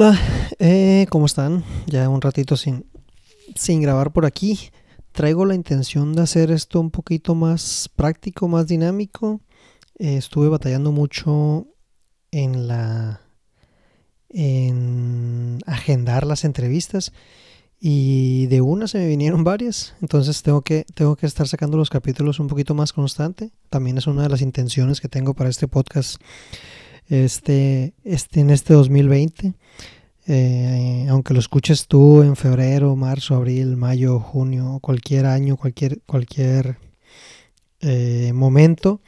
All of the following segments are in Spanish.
Hola, eh, ¿cómo están? Ya un ratito sin, sin grabar por aquí. Traigo la intención de hacer esto un poquito más práctico, más dinámico. Eh, estuve batallando mucho en la en agendar las entrevistas y de una se me vinieron varias, entonces tengo que tengo que estar sacando los capítulos un poquito más constante. También es una de las intenciones que tengo para este podcast este, este en este 2020. Eh, aunque lo escuches tú en febrero, marzo, abril, mayo, junio, cualquier año, cualquier, cualquier eh, momento,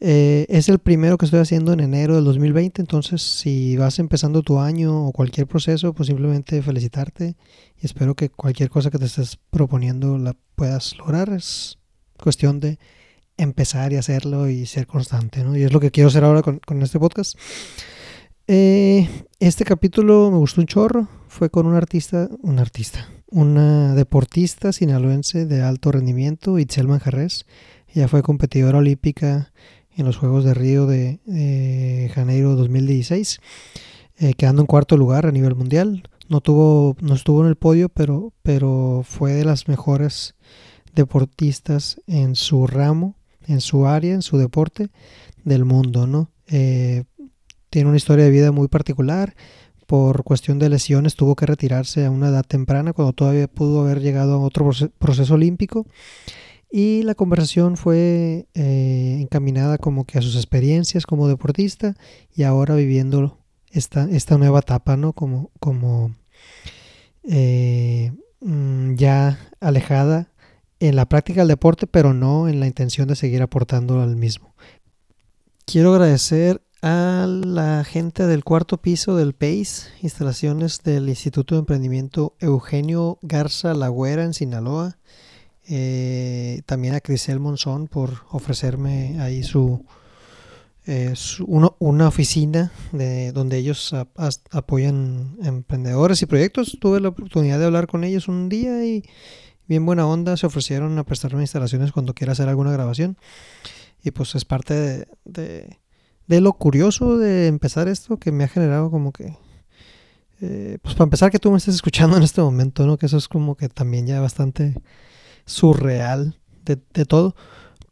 eh, es el primero que estoy haciendo en enero del 2020, entonces si vas empezando tu año o cualquier proceso, pues simplemente felicitarte y espero que cualquier cosa que te estés proponiendo la puedas lograr. Es cuestión de empezar y hacerlo y ser constante, ¿no? Y es lo que quiero hacer ahora con, este podcast. Eh, este capítulo me gustó un chorro. Fue con un artista, un artista, una deportista sinaloense de alto rendimiento, Itzel Manjarres. Ella fue competidora olímpica en los Juegos de Río de Janeiro 2016, eh, quedando en cuarto lugar a nivel mundial. No tuvo, no estuvo en el podio, pero, pero fue de las mejores deportistas en su ramo en su área, en su deporte del mundo, ¿no? Eh, tiene una historia de vida muy particular. Por cuestión de lesiones tuvo que retirarse a una edad temprana cuando todavía pudo haber llegado a otro proceso olímpico. Y la conversación fue eh, encaminada como que a sus experiencias como deportista y ahora viviendo esta, esta nueva etapa, ¿no? Como, como eh, mm, ya alejada en la práctica del deporte, pero no en la intención de seguir aportando al mismo. Quiero agradecer a la gente del cuarto piso del PACE, instalaciones del Instituto de Emprendimiento Eugenio Garza Lagüera en Sinaloa. Eh, también a Crisel Monzón por ofrecerme ahí su, eh, una oficina de, donde ellos apoyan emprendedores y proyectos. Tuve la oportunidad de hablar con ellos un día y bien buena onda, se ofrecieron a prestarme instalaciones cuando quiera hacer alguna grabación. Y pues es parte de, de, lo curioso de empezar esto que me ha generado como que... Eh, pues para empezar que tú me estés escuchando en este momento, ¿no? Que eso es como que también ya bastante surreal de, todo.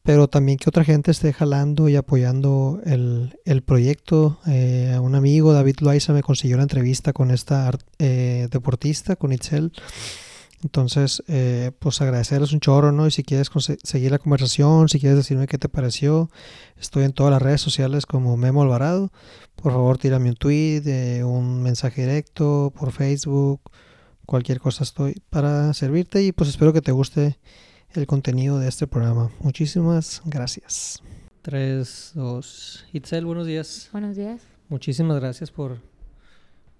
Pero también que otra gente esté jalando y apoyando el, el proyecto. Eh, un amigo, David Loaiza, me consiguió la entrevista con esta eh, deportista, con Itzel. Entonces, eh, pues agradecerles un chorro, ¿no? Y si quieres seguir la conversación, si quieres decirme qué te pareció, estoy en todas las redes sociales como Memo Alvarado. Por favor, tírame un tweet, eh, un mensaje directo por Facebook, cualquier cosa estoy para servirte y pues espero que te guste el contenido de este programa. Muchísimas gracias. 3, 2. Itzel, buenos días. Buenos días. Muchísimas gracias por,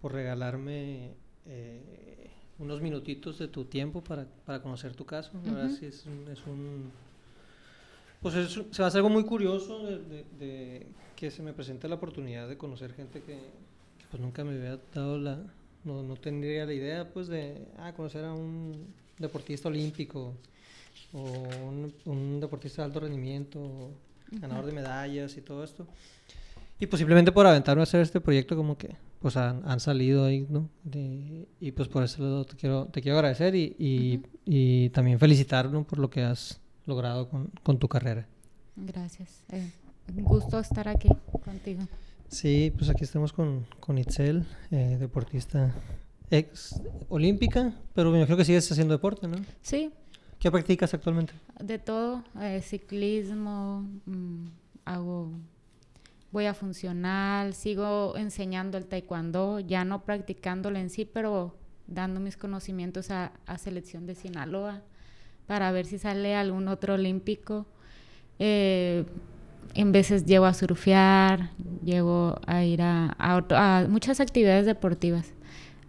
por regalarme... Eh, unos minutitos de tu tiempo para, para conocer tu caso. es un, es un pues se va a hacer algo muy curioso de, que se me presente la oportunidad de conocer gente que, pues nunca me había dado la, no, no, tendría la idea pues de ah, conocer a un deportista olímpico o un, un deportista de alto rendimiento, ganador de medallas y todo esto. Y posiblemente por aventarme a hacer este proyecto como que pues han, salido ahí, ¿no? y pues por eso te quiero, te quiero agradecer y, y, también felicitar por lo que has logrado con, con tu carrera. Gracias. Eh, un gusto estar aquí contigo. Sí, pues aquí estamos con, con Itzel, eh, deportista ex olímpica, pero me imagino que sigues haciendo deporte, ¿no? Sí. ¿Qué practicas actualmente? De todo, eh, ciclismo, mm, hago voy a funcionar, sigo enseñando el taekwondo, ya no practicándolo en sí, pero dando mis conocimientos a, selección de Sinaloa para ver si sale algún otro olímpico. Eh, en veces llego a surfear, llego a ir a, muchas actividades deportivas.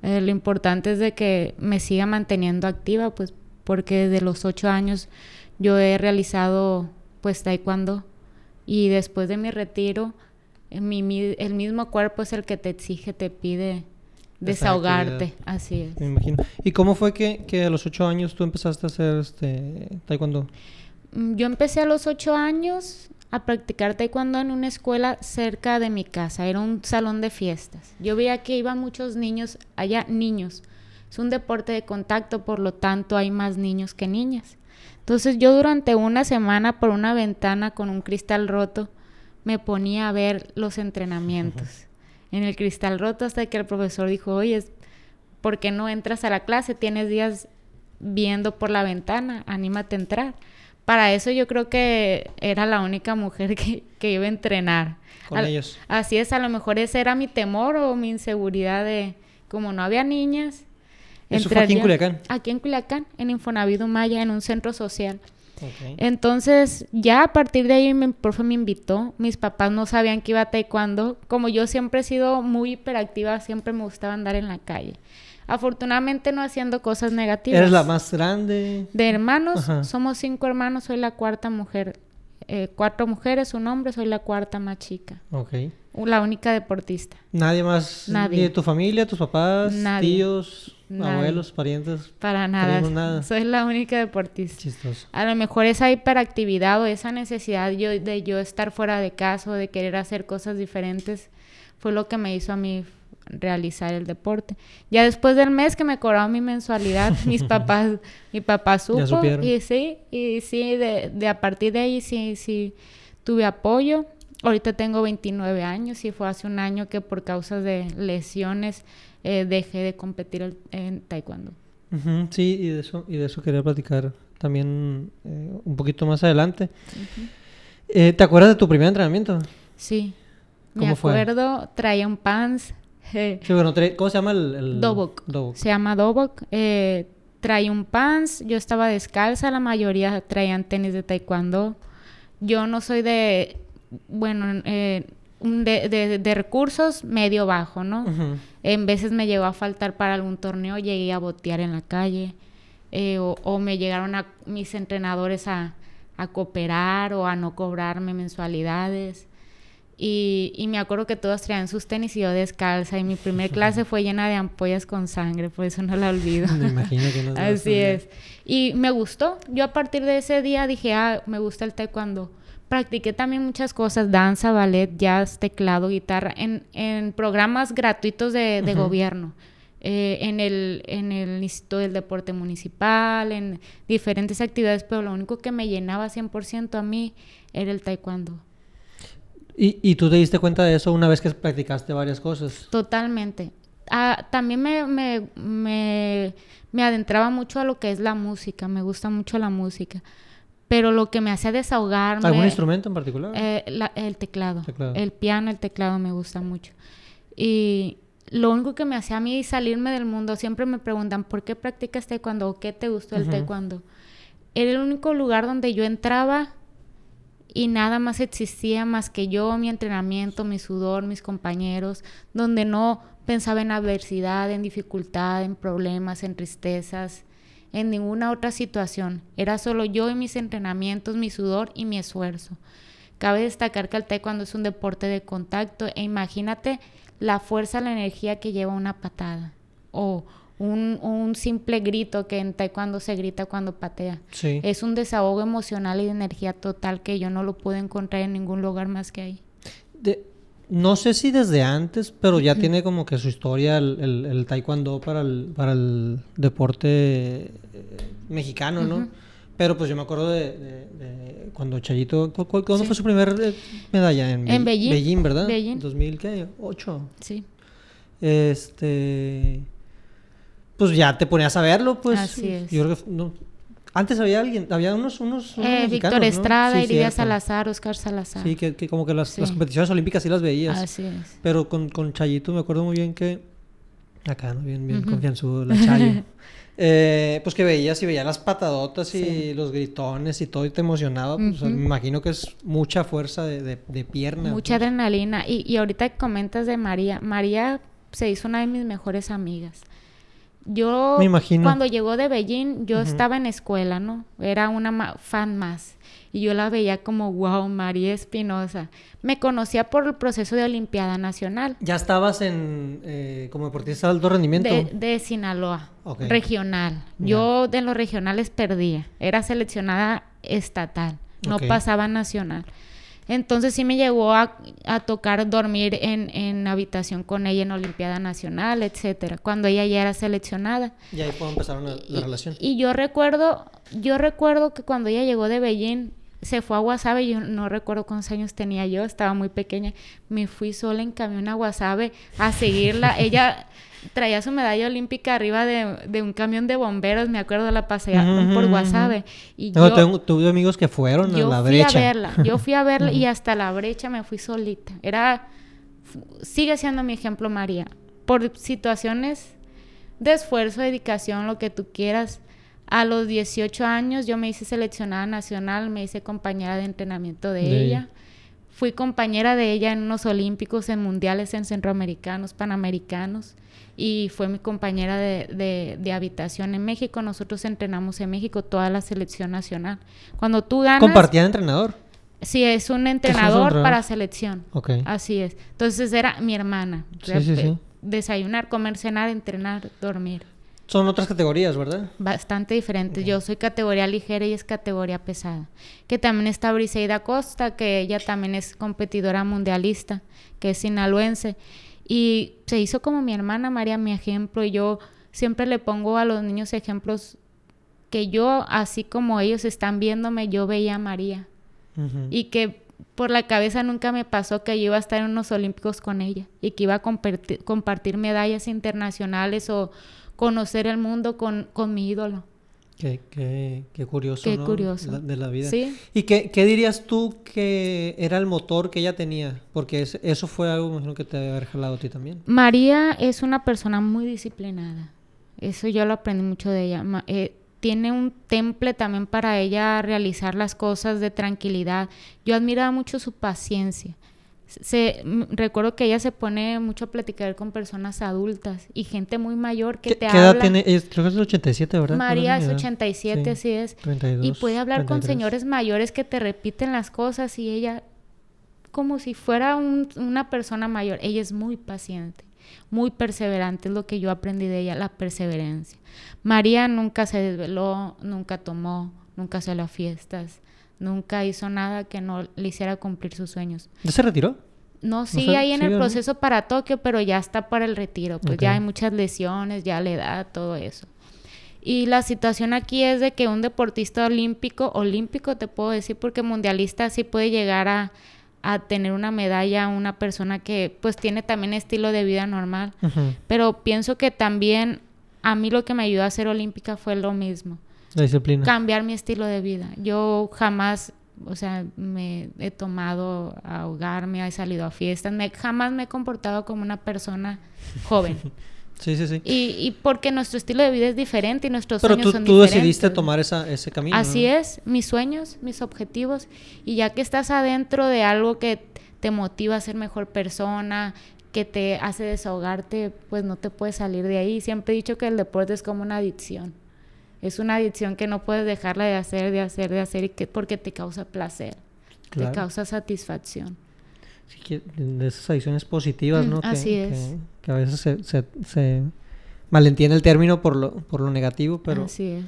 Eh, lo importante es de que me siga manteniendo activa, pues porque desde los ocho años yo he realizado pues taekwondo y después de mi retiro el mismo cuerpo es el que te exige, te pide desahogarte, así es. Me imagino. ¿Y cómo fue que, que, a los ocho años tú empezaste a hacer este taekwondo? Mm, yo empecé a los ocho años a practicar taekwondo en una escuela cerca de mi casa. Era un salón de fiestas. Yo veía que iban muchos niños, allá niños. Es un deporte de contacto, por lo tanto hay más niños que niñas. Entonces yo durante una semana por una ventana con un cristal roto me ponía a ver los entrenamientos en el cristal roto hasta que el profesor dijo, oye, ¿por qué no entras a la clase? Tienes días viendo por la ventana, anímate a entrar. Para eso yo creo que era la única mujer que, iba a entrenar. Con ellos. Así es, a lo mejor ese era mi temor o mi inseguridad de, como no había niñas. ¿Eso fue aquí en Culiacán? Aquí en Culiacán, en Infonavido Maya, en un centro social. Entonces, ya a partir de ahí mi profe me invitó. Mis papás no sabían que iba a taekwondo. Como yo siempre he sido muy hiperactiva, siempre me gustaba andar en la calle. Afortunadamente no haciendo cosas negativas. ¿Eres la más grande? De hermanos, somos cinco hermanos, soy la cuarta mujer. Eh, cuatro mujeres, un hombre, soy la cuarta más chica. Ok. La única deportista. ¿Nadie más? Nadie. de tu familia, tus papás, tíos, abuelos, parientes? Para nada. Soy la única deportista. Chistoso. A lo mejor esa hiperactividad o esa necesidad yo, de yo estar fuera de casa o de querer hacer cosas diferentes fue lo que me hizo a mí realizar el deporte. Ya después del mes que me cobraron mi mensualidad, mis papás, mi papá supo y sí, y sí, de, de a partir de ahí sí, sí tuve apoyo Ahorita tengo 29 años y fue hace un año que por causas de lesiones eh, dejé de competir en taekwondo. sí, y de eso y de eso quería platicar también eh, un poquito más adelante. Eh, ¿Te acuerdas de tu primer entrenamiento? Sí. Me acuerdo, traía un pants. Sí, bueno, ¿cómo se llama el...? el... Dobok. Se llama Dobok. traía un pants, yo estaba descalza, la mayoría traían tenis de taekwondo. Yo no soy de bueno, eh, de, de, recursos medio bajo, ¿no? En veces me llegó a faltar para algún torneo, llegué a botear en la calle, eh, o, me llegaron a mis entrenadores a, a, cooperar o a no cobrarme mensualidades. Y, y, me acuerdo que todos traían sus tenis y yo descalza. Y mi primer clase fue llena de ampollas con sangre, por eso no la olvido. Me imagino que no. Así es. Y me gustó. Yo a partir de ese día dije, ah, me gusta el taekwondo practiqué también muchas cosas, danza, ballet, jazz, teclado, guitarra, en, en programas gratuitos de, de gobierno. Eh, en, el, en el Instituto del Deporte Municipal, en diferentes actividades, pero lo único que me llenaba 100% a mí era el taekwondo. ¿Y, ¿Y, tú te diste cuenta de eso una vez que practicaste varias cosas? Totalmente. Ah, también me, me, me, me adentraba mucho a lo que es la música, me gusta mucho la música pero lo que me hacía desahogarme... ¿Algún instrumento en particular? Eh, el teclado. El piano, el teclado me gusta mucho. Y lo único que me hacía a mí salirme del mundo, siempre me preguntan, ¿por qué practicas taekwondo o qué te gustó el taekwondo? Era el único lugar donde yo entraba y nada más existía más que yo, mi entrenamiento, mi sudor, mis compañeros, donde no pensaba en adversidad, en dificultad, en problemas, en tristezas en ninguna otra situación. Era solo yo y mis entrenamientos, mi sudor y mi esfuerzo. Cabe destacar que el taekwondo es un deporte de contacto e imagínate la fuerza, la energía que lleva una patada o un, simple grito que en taekwondo se grita cuando patea. Es un desahogo emocional y de energía total que yo no lo pude encontrar en ningún lugar más que ahí. De, no sé si desde antes, pero ya tiene como que su historia el, el, taekwondo para el, para el deporte eh, mexicano, ¿no? Pero pues yo me acuerdo de, cuando Chayito... ¿Cuándo fue su primera eh, medalla? En, en Beijing. Beijing, ¿verdad? Beijing. ¿2008? Sí. Este... Pues ya te ponías a verlo, pues. Así es. Yo creo que... No, antes había alguien, había unos, unos, eh, Víctor Estrada, ¿no? Salazar, Oscar Salazar. Sí, que, que como que las, las, competiciones olímpicas sí las veías. Así es. Pero con, con Chayito me acuerdo muy bien que acá, ¿no? Bien, bien confianzudo, la Chayo. eh, pues que veías y veías las patadotas y los gritones y todo y te emocionaba. Pues, me imagino que es mucha fuerza de, de, de pierna. Mucha adrenalina. Y, y ahorita comentas de María. María se hizo una de mis mejores amigas. Yo, cuando llegó de Beijing, yo estaba en escuela, ¿no? Era una fan más. Y yo la veía como, wow, María Espinosa. Me conocía por el proceso de Olimpiada Nacional. ¿Ya estabas en, eh, como deportista de alto rendimiento? De, Sinaloa, regional. Yo de los regionales perdía. Era seleccionada estatal, no pasaba nacional. Entonces sí me llegó a, tocar dormir en, en, habitación con ella en Olimpiada Nacional, etcétera, cuando ella ya era seleccionada. Y ahí fue empezar la relación. Y yo recuerdo, yo recuerdo que cuando ella llegó de Beijing, se fue a Guasave, yo no recuerdo cuántos años tenía yo, estaba muy pequeña, me fui sola en camión a Guasave a seguirla. ella traía su medalla olímpica arriba de, un camión de bomberos, me acuerdo, la pasé por Guasave. Y yo, tengo, tuve amigos que fueron a la brecha. Yo fui a verla, yo fui a verla y hasta la brecha me fui solita. Era, sigue siendo mi ejemplo María, por situaciones de esfuerzo, dedicación, lo que tú quieras a los 18 años yo me hice seleccionada nacional, me hice compañera de entrenamiento de, ella. Fui compañera de ella en unos olímpicos, en mundiales, en centroamericanos, panamericanos. Y fue mi compañera de, habitación en México. Nosotros entrenamos en México toda la selección nacional. Cuando tú ganas... ¿Compartía entrenador? Sí, es un entrenador para selección. Ok. Así es. Entonces era mi hermana. Sí, sí, sí. Desayunar, comer, cenar, entrenar, dormir. Son otras categorías, ¿verdad? Bastante diferentes. Yo soy categoría ligera y es categoría pesada. Que también está Briseida Costa, que ella también es competidora mundialista, que es sinaloense. Y se hizo como mi hermana María, mi ejemplo. Y yo siempre le pongo a los niños ejemplos que yo, así como ellos están viéndome, yo veía a María. Y que por la cabeza nunca me pasó que yo iba a estar en unos Olímpicos con ella y que iba a compartir medallas internacionales o conocer el mundo con, con mi ídolo. Qué, qué, qué curioso, qué curioso. de la vida. ¿Sí? ¿Y qué, qué, dirías tú que era el motor que ella tenía? Porque eso fue algo que te había jalado a ti también. María es una persona muy disciplinada. Eso yo lo aprendí mucho de ella. Eh, tiene un temple también para ella realizar las cosas de tranquilidad. Yo admiraba mucho su paciencia se, recuerdo que ella se pone mucho a platicar con personas adultas y gente muy mayor que te ¿qué edad tiene? creo que es el 87, ¿verdad? María es 87, así es. y puede hablar con señores mayores que te repiten las cosas y ella, como si fuera una persona mayor, ella es muy paciente, muy perseverante, es lo que yo aprendí de ella, la perseverancia. María nunca se desveló, nunca tomó, nunca salió a fiestas Nunca hizo nada que no le hiciera cumplir sus sueños. ¿Ya se retiró? No, sigue ahí en el proceso para Tokio, pero ya está para el retiro. Pues ya hay muchas lesiones, ya la edad, todo eso. Y la situación aquí es de que un deportista olímpico, olímpico te puedo decir, porque mundialista sí puede llegar a, tener una medalla, una persona que pues tiene también estilo de vida normal. Pero pienso que también a mí lo que me ayudó a ser olímpica fue lo mismo disciplina. Cambiar mi estilo de vida. Yo jamás, o sea, me he tomado a ahogarme, he salido a fiestas, me, jamás me he comportado como una persona joven. Sí, sí, sí. Y, y, porque nuestro estilo de vida es diferente y nuestros Pero sueños tú, son tú decidiste tomar esa, ese camino. Así es, mis sueños, mis objetivos. Y ya que estás adentro de algo que te motiva a ser mejor persona, que te hace desahogarte, pues no te puedes salir de ahí. Siempre he dicho que el deporte es como una adicción. Es una adicción que no puedes dejarla de hacer, de hacer, de hacer, y que, porque te causa placer, te causa satisfacción. De esas adicciones positivas, ¿no? Así que, es. Que, a veces se, se, se, malentiende el término por lo, por lo negativo, pero... Así es.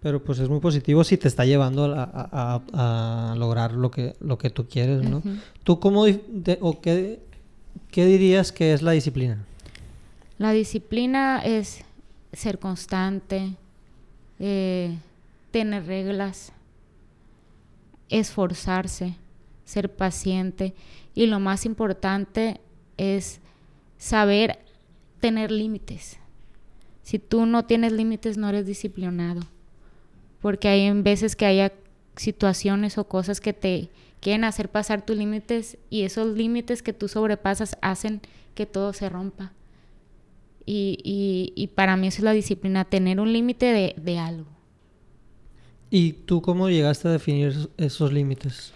Pero pues es muy positivo si te está llevando a, a, lograr lo que, lo que tú quieres, ¿no? ¿Tú cómo, o qué, qué dirías que es la disciplina? La disciplina es ser constante, eh, tener reglas, esforzarse, ser paciente y lo más importante es saber tener límites. Si tú no tienes límites no eres disciplinado, porque hay veces que haya situaciones o cosas que te quieren hacer pasar tus límites y esos límites que tú sobrepasas hacen que todo se rompa. Y, y, para mí eso es la disciplina, tener un límite de, algo. ¿Y tú cómo llegaste a definir esos límites?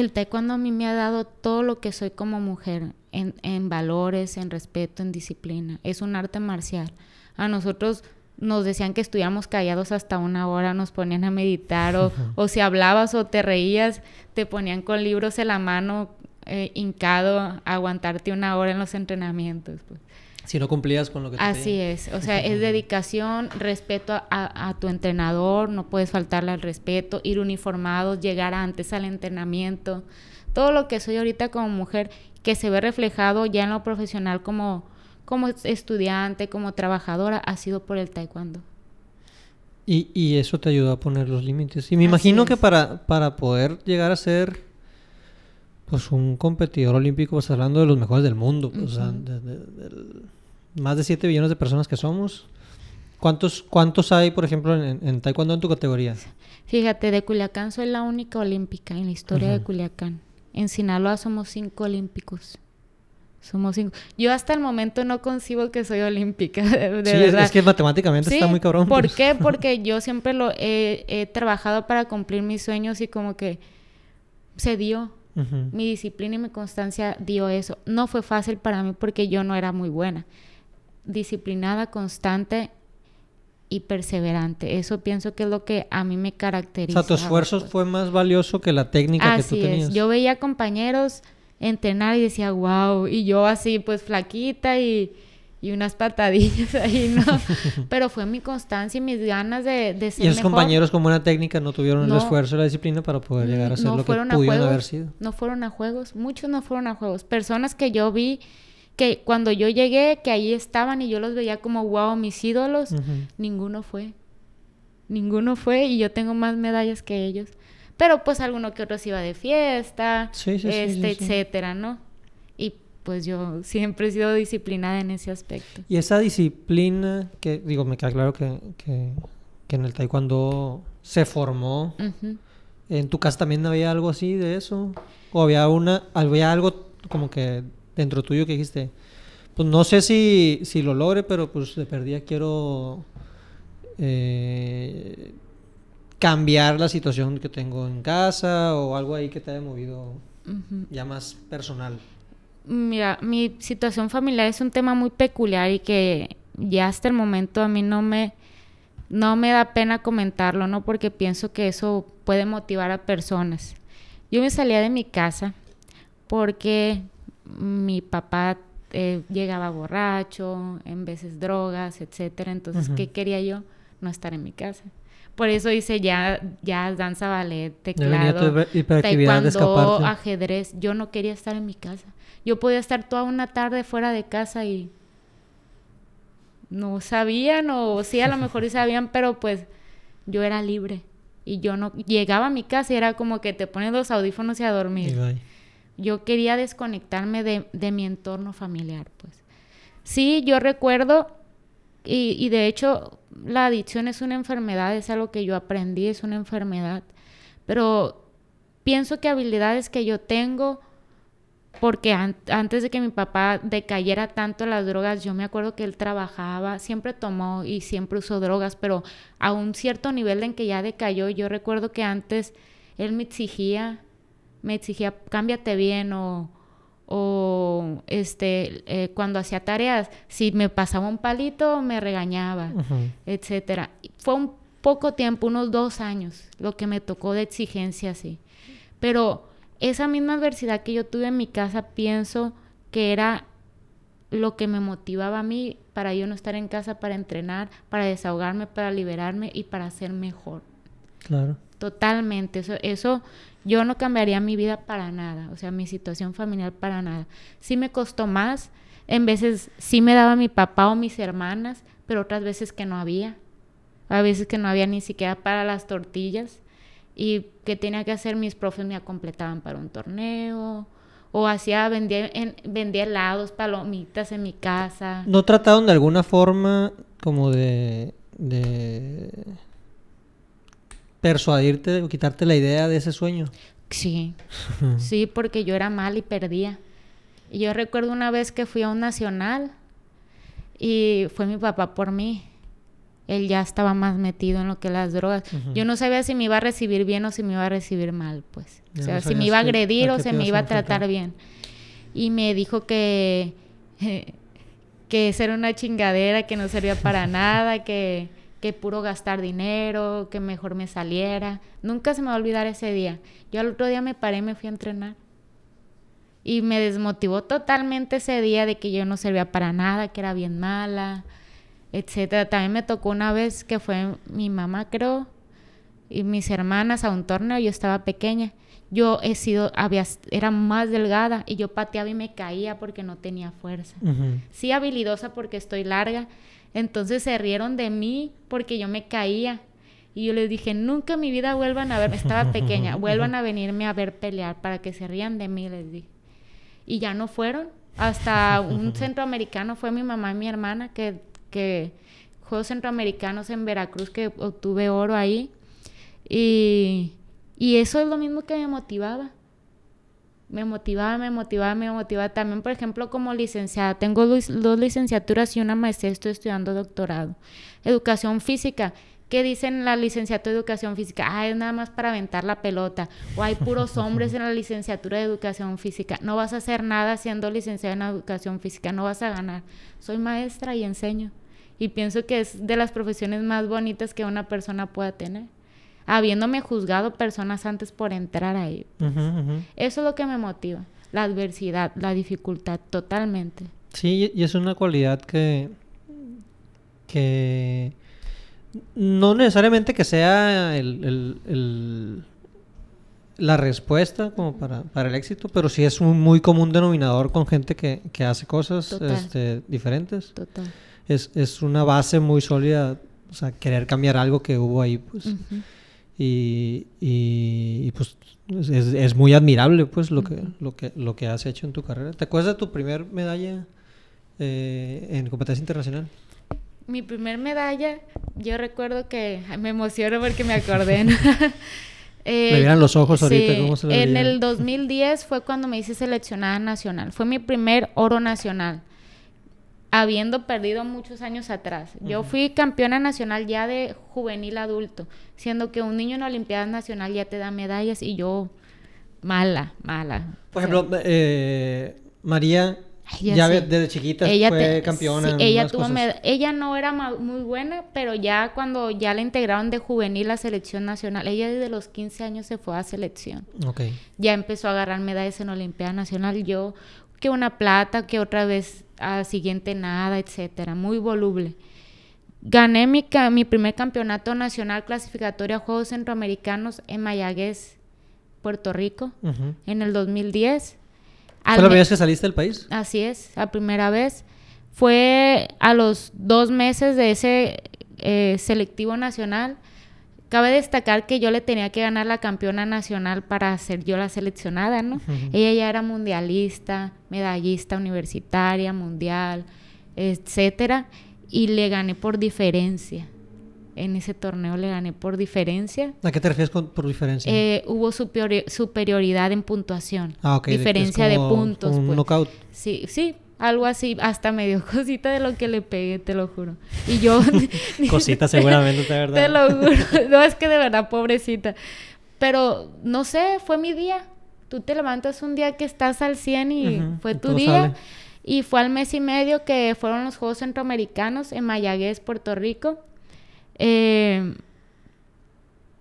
El taekwondo a mí me ha dado todo lo que soy como mujer, en, en valores, en respeto, en disciplina. Es un arte marcial. A nosotros nos decían que estuviéramos callados hasta una hora, nos ponían a meditar o, o si hablabas o te reías, te ponían con libros en la mano, eh, hincado, a aguantarte una hora en los entrenamientos. Pues. Si no cumplías con lo que te Así es, o sea, es dedicación, respeto a, a, tu entrenador, no puedes faltarle al respeto, ir uniformados, llegar antes al entrenamiento, todo lo que soy ahorita como mujer, que se ve reflejado ya en lo profesional como, como estudiante, como trabajadora, ha sido por el taekwondo. Y, y eso te ayudó a poner los límites. Y me imagino que para, para poder llegar a ser pues un competidor olímpico, pues hablando de los mejores del mundo, pues, o sea, más de 7 billones de personas que somos. ¿Cuántos, cuántos hay, por ejemplo, en, taekwondo en tu categoría? Fíjate, de Culiacán soy la única olímpica en la historia de Culiacán. En Sinaloa somos cinco olímpicos. Somos cinco. Yo hasta el momento no concibo que soy olímpica. De, sí, es que matemáticamente está muy cabrón. ¿Por pues. qué? Porque yo siempre lo he, trabajado para cumplir mis sueños y como que se dio. Mi disciplina y mi constancia dio eso. No fue fácil para mí porque yo no era muy buena disciplinada, constante y perseverante. Eso pienso que es lo que a mí me caracteriza. O sea, tu esfuerzo pues. fue más valioso que la técnica que tú tenías. Es. Yo veía compañeros entrenar y decía, wow, y yo así pues flaquita y, y unas patadillas ahí, ¿no? Pero fue mi constancia y mis ganas de, de ser Y esos compañeros con buena técnica no tuvieron el esfuerzo y la disciplina para poder llegar a ser lo que pudieron haber sido. No fueron a juegos, muchos no fueron a juegos. Personas que yo vi que cuando yo llegué, que ahí estaban y yo los veía como, wow, mis ídolos, ninguno fue. Ninguno fue y yo tengo más medallas que ellos. Pero pues alguno que otro se iba de fiesta, este, etcétera, ¿no? Pues yo siempre he sido disciplinada en ese aspecto. Y esa disciplina, que digo, me queda claro que, que, en el taekwondo se formó. ¿En tu casa también había algo así de eso? ¿O había, una, había algo como que dentro tuyo que dijiste, pues no sé si, si lo logre, pero pues de perdida quiero eh, cambiar la situación que tengo en casa o algo ahí que te haya movido ya más personal? Mira, mi situación familiar es un tema muy peculiar y que ya hasta el momento a mí no me no me da pena comentarlo, ¿no? Porque pienso que eso puede motivar a personas. Yo me salía de mi casa porque mi papá eh, llegaba borracho, en veces drogas, etcétera. Entonces, ¿qué quería yo? No estar en mi casa. Por eso hice ya, ya danza, ballet, teclado, taekwondo, ajedrez. Yo no quería estar en mi casa. Yo podía estar toda una tarde fuera de casa y no sabían o sí a lo mejor sí sabían, pero pues yo era libre y yo no llegaba a mi casa y era como que te pones los audífonos y a dormir yo quería desconectarme de, mi entorno familiar, pues. Sí, yo recuerdo, y, de hecho la adicción es una enfermedad, es algo que yo aprendí, es una enfermedad, pero pienso que habilidades que yo tengo, porque antes de que mi papá decayera tanto las drogas, yo me acuerdo que él trabajaba, siempre tomó y siempre usó drogas, pero a un cierto nivel en que ya decayó, yo recuerdo que antes él me exigía me exigía, cámbiate bien o, o este, eh, cuando hacía tareas, si me pasaba un palito, me regañaba, etcétera. Fue un poco tiempo, unos dos años, lo que me tocó de exigencia así. Pero esa misma adversidad que yo tuve en mi casa, pienso que era lo que me motivaba a mí para yo no estar en casa para entrenar, para desahogarme, para liberarme y para ser mejor. Claro. Totalmente. Eso, eso yo no cambiaría mi vida para nada, o sea, mi situación familiar para nada. Sí me costó más, en veces sí me daba mi papá o mis hermanas, pero otras veces que no había. A veces que no había ni siquiera para las tortillas y que tenía que hacer mis profes me completaban para un torneo o hacía vendía en, vendía helados, palomitas en mi casa. ¿No trataron de alguna forma como de de persuadirte o quitarte la idea de ese sueño. Sí, sí, porque yo era mal y perdía. Y yo recuerdo una vez que fui a un nacional y fue mi papá por mí. Él ya estaba más metido en lo que las drogas. Yo no sabía si me iba a recibir bien o si me iba a recibir mal, pues. o sea, si me iba a agredir o si me iba a tratar bien. Y me dijo que, que era una chingadera, que no servía para nada, que que puro gastar dinero, que mejor me saliera. Nunca se me va a olvidar ese día. Yo al otro día me paré y me fui a entrenar. Y me desmotivó totalmente ese día de que yo no servía para nada, que era bien mala, etcétera. También me tocó una vez que fue mi mamá, creo, y mis hermanas a un torneo, yo estaba pequeña. Yo he sido, había, era más delgada y yo pateaba y me caía porque no tenía fuerza. Sí, habilidosa porque estoy larga. Entonces se rieron de mí porque yo me caía. Y yo les dije, nunca en mi vida vuelvan a ver, estaba pequeña, vuelvan a venirme a ver pelear para que se rían de mí, les dije. Y ya no fueron. Hasta un centroamericano fue mi mamá y mi hermana, que, que Juegos Centroamericanos en Veracruz, que obtuve oro ahí. Y, y eso es lo mismo que me motivaba. Me motivaba, me motivaba, me motivaba. También, por ejemplo, como licenciada, tengo dos licenciaturas y una maestría, estoy estudiando doctorado. Educación física. ¿Qué dicen la licenciatura de educación física? Ah, es nada más para aventar la pelota. O hay puros hombres en la licenciatura de educación física. No vas a hacer nada siendo licenciada en educación física, no vas a ganar. Soy maestra y enseño. Y pienso que es de las profesiones más bonitas que una persona pueda tener. Habiéndome juzgado personas antes por entrar ahí. Eso es lo que me motiva. La adversidad, la dificultad, totalmente. Sí, y es una cualidad que, que no necesariamente que sea el, la respuesta como para, el éxito, pero sí es un muy común denominador con gente que, hace cosas este, diferentes. Total. Es, una base muy sólida, o sea, querer cambiar algo que hubo ahí, pues. Y, y, pues es, muy admirable, pues, lo, que, lo, que, lo que has hecho en tu carrera. ¿Te acuerdas de tu primer medalla eh, en competencia internacional? mi primer medalla, yo recuerdo que me emociono porque me acordé. eh, vieran los ojos ahorita, ¿cómo se En el 2010 fue cuando me hice seleccionada nacional. Fue mi primer oro nacional, habiendo perdido muchos años atrás. Yo fui campeona nacional ya de juvenil adulto, siendo que un niño en Olimpiadas Nacional ya te da medallas y yo mala, mala. Por ejemplo, eh, María ya desde chiquita fue campeona. ella, tuvo ella no era muy buena, pero ya cuando ya la integraron de juvenil a selección nacional, ella desde los 15 años se fue a selección. Okay. Ya empezó a agarrar medallas en Olimpiada Nacional. Yo, que una plata, que otra vez a siguiente nada, etcétera. Muy voluble. Gané mi, mi primer campeonato nacional clasificatorio a Juegos Centroamericanos en Mayagüez, Puerto Rico, en el 2010 ¿Fue la primera vez que saliste del país? Así es, la primera vez. Fue a los dos meses de ese eh, selectivo nacional. Cabe destacar que yo le tenía que ganar la campeona nacional para ser yo la seleccionada, ¿no? Ella ya era mundialista, medallista universitaria, mundial, etcétera, y le gané por diferencia en ese torneo le gané por diferencia. ¿A qué te refieres con, por diferencia? Eh, hubo superioridad en puntuación. Ah, ok. Diferencia de, puntos. Un pues. knockout. Sí, sí, algo así. Hasta medio cosita de lo que le pegué, te lo juro. Y yo... cosita seguramente, de verdad. Te lo juro. No, es que de verdad, pobrecita. Pero, no sé, fue mi día. Tú te levantas un día que estás al 100 y fue tu día. Y fue al mes y medio que fueron los Juegos Centroamericanos en Mayagüez, Puerto Rico. Eh,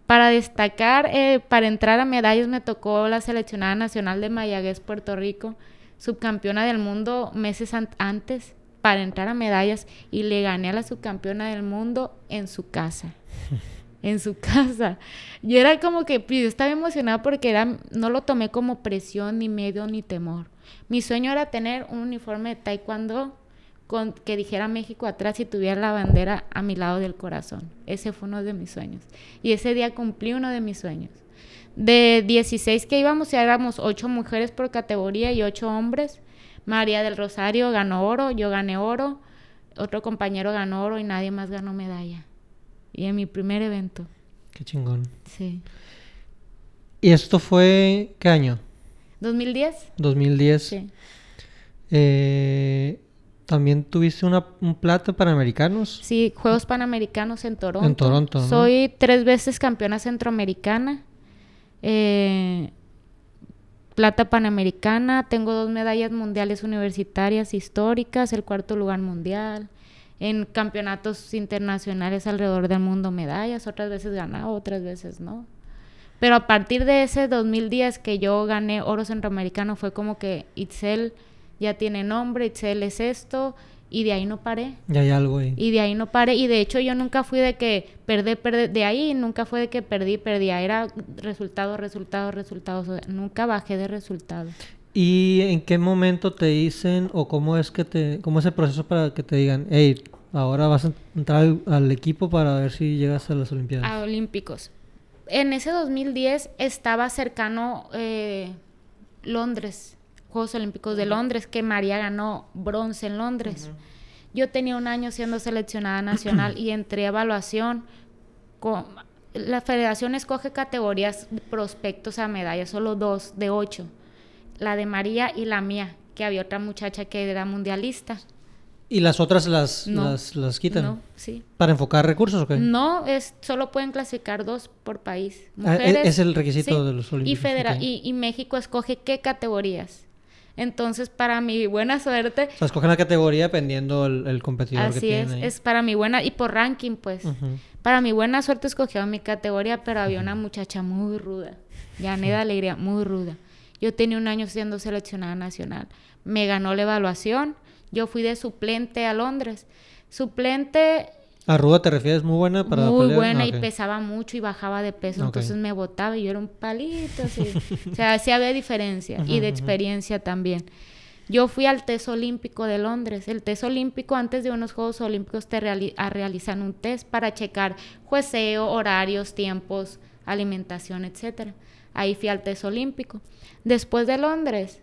para destacar, eh, para entrar a medallas me tocó la seleccionada nacional de Mayagüez, Puerto Rico, subcampeona del mundo meses antes para entrar a medallas y le gané a la subcampeona del mundo en su casa. en su casa. Yo era como que pues, yo estaba emocionada porque era, no lo tomé como presión, ni miedo, ni temor. Mi sueño era tener un uniforme de taekwondo con, que dijera México atrás y tuviera la bandera a mi lado del corazón. Ese fue uno de mis sueños. Y ese día cumplí uno de mis sueños. De 16 que íbamos, ya éramos 8 mujeres por categoría y 8 hombres. María del Rosario ganó oro, yo gané oro, otro compañero ganó oro y nadie más ganó medalla. Y en mi primer evento. Qué chingón. Sí. ¿Y esto fue qué año? 2010. 2010. Sí. Eh, también tuviste una, un plato panamericanos. Sí, Juegos Panamericanos en Toronto. En Toronto. Soy tres veces campeona centroamericana. Eh, plata panamericana. Tengo dos medallas mundiales universitarias históricas, el cuarto lugar mundial. En campeonatos internacionales alrededor del mundo medallas. Otras veces ganado, otras veces no. Pero a partir de ese 2010 que yo gané oro centroamericano fue como que Itzel ya tiene nombre, Itzel es esto, y de ahí no paré. Ya hay algo ahí. Y de ahí no paré. Y de hecho yo nunca fui de que perdí, perdí. De ahí nunca fue de que perdí, perdía. Era resultado, resultado, resultado. nunca bajé de resultado. ¿Y en qué momento te dicen o cómo es que te, cómo es el proceso para que te digan, hey, ahora vas a entrar al, equipo para ver si llegas a las Olimpiadas? A Olímpicos. En ese 2010 estaba cercano eh, Londres, Juegos Olímpicos de Londres, que María ganó bronce en Londres. Yo tenía un año siendo seleccionada nacional y entré a evaluación. Con, la federación escoge categorías prospectos a medallas, solo dos de ocho. La de María y la mía, que había otra muchacha que era mundialista. ¿Y las otras las, las, quitan? No, sí. ¿Para enfocar recursos o qué? No, es, solo pueden clasificar dos por país. Ah, e, es el requisito de los olímpicos. Y, y, México escoge qué categorías. Entonces, para mi buena suerte... O sea, escogen la categoría dependiendo el, competidor así que es, es para mi buena... Y por ranking, pues. Para mi buena suerte escogió mi categoría, pero había una muchacha muy ruda. Yaneda Alegría, muy ruda. Yo tenía un año siendo seleccionada nacional. Me ganó la evaluación. Yo fui de suplente a Londres. Suplente ¿A ruda te refieres? ¿Muy buena para Muy buena ah, y pesaba mucho y bajaba de peso. Entonces me botaba y yo era un palito así. o sea, sí había diferencia y de experiencia también. Yo fui al test olímpico de Londres. El test olímpico, antes de unos Juegos Olímpicos, te realizan un test para checar jueceo, horarios, tiempos, alimentación, etc. Ahí fui al test olímpico. Después de Londres,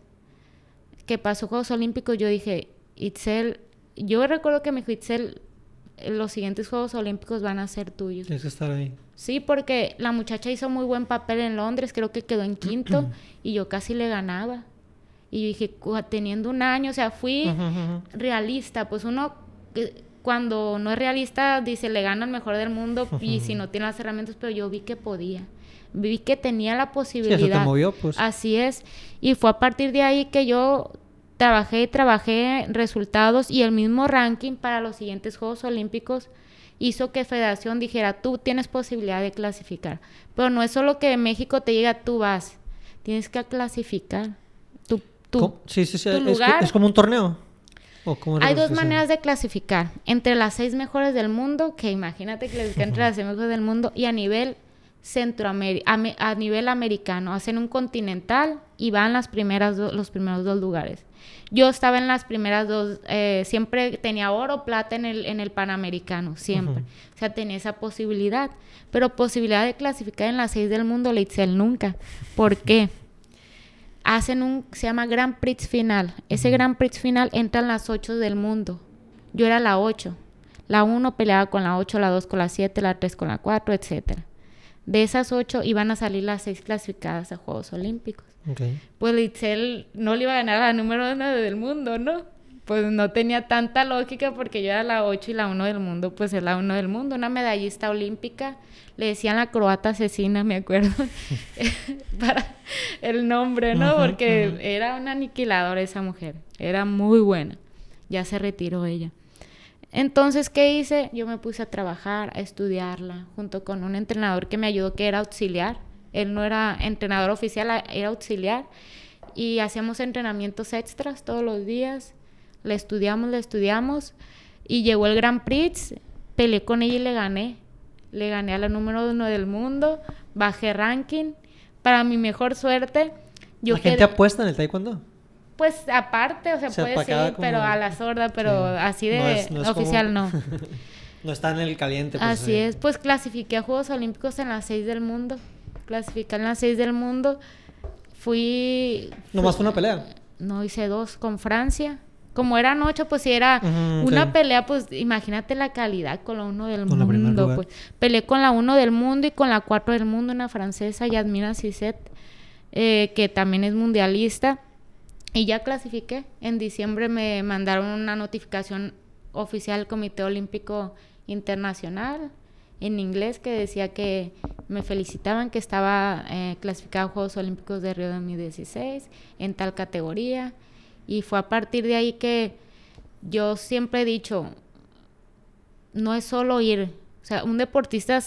que pasó Juegos Olímpicos, yo dije, Itzel, yo recuerdo que me dijo Itzel, los siguientes Juegos Olímpicos van a ser tuyos. Tienes que estar ahí. Sí, porque la muchacha hizo muy buen papel en Londres, creo que quedó en quinto y yo casi le ganaba. Y dije, teniendo un año, o sea, fui realista, pues uno cuando no es realista dice, le gana el mejor del mundo y si no tiene las herramientas, pero yo vi que podía. Vi que tenía la posibilidad. Sí, eso te movió, pues. Así es. Y fue a partir de ahí que yo trabajé y trabajé resultados y el mismo ranking para los siguientes Juegos Olímpicos hizo que Federación dijera, tú tienes posibilidad de clasificar. Pero no es solo que México te llega, tú vas. Tienes que clasificar. Tu, tu, sí, sí, sí. es, como un torneo. Hay dos maneras de clasificar. Entre las seis mejores del mundo, que imagínate que les entre las seis mejores del mundo, y a nivel Centroamérica, a, nivel americano, hacen un continental y van las primeras los primeros dos lugares. Yo estaba en las primeras dos, eh, siempre tenía oro, plata en el, en el Panamericano, siempre. O sea, tenía esa posibilidad. Pero posibilidad de clasificar en las seis del mundo, Leitzel nunca. ¿Por qué? Hacen un, se llama Grand Prix final. Ese Grand Prix final entran las ocho del mundo. Yo era la ocho. La uno peleaba con la ocho, la dos con la siete, la tres con la cuatro, etcétera. De esas ocho iban a salir las seis clasificadas a Juegos Olímpicos. Pues Litzel no le iba a ganar a la número uno del mundo, ¿no? Pues no tenía tanta lógica porque yo era la 8 y la 1 del mundo, pues es la 1 del mundo, una medallista olímpica, le decían la croata asesina, me acuerdo, para el nombre, ¿no? porque era una aniquiladora esa mujer, era muy buena, ya se retiró ella. Entonces, ¿qué hice? Yo me puse a trabajar, a estudiarla, junto con un entrenador que me ayudó, que era auxiliar, él no era entrenador oficial, era auxiliar. Y hacíamos entrenamientos extras todos los días. Le estudiamos, le estudiamos. Y llegó el Grand Prix. Peleé con ella y le gané. Le gané a la número uno del mundo. Bajé ranking. Para mi mejor suerte. Yo ¿La gente apuesta en el taekwondo? Pues aparte, o sea, puede ser, pero a la sorda, pero así de oficial no. no está en el caliente. Pues, así es, pues clasifiqué a Juegos Olímpicos en las seis del mundo clasificar en las seis del mundo. Fui... ¿Nomás fue una pelea? No, hice dos con Francia. Como eran ocho, pues si era una pelea, pues imagínate la calidad con la uno del mundo. Pues. Peleé con la uno del mundo y con la cuatro del mundo, una francesa, Yasmina Cisset, eh, que también es mundialista. Y ya clasifiqué. En diciembre me mandaron una notificación oficial del Comité Olímpico Internacional en inglés que decía que me felicitaban que estaba eh, clasificado a Juegos Olímpicos de Río 2016 en tal categoría y fue a partir de ahí que yo siempre he dicho no es solo ir o sea un deportista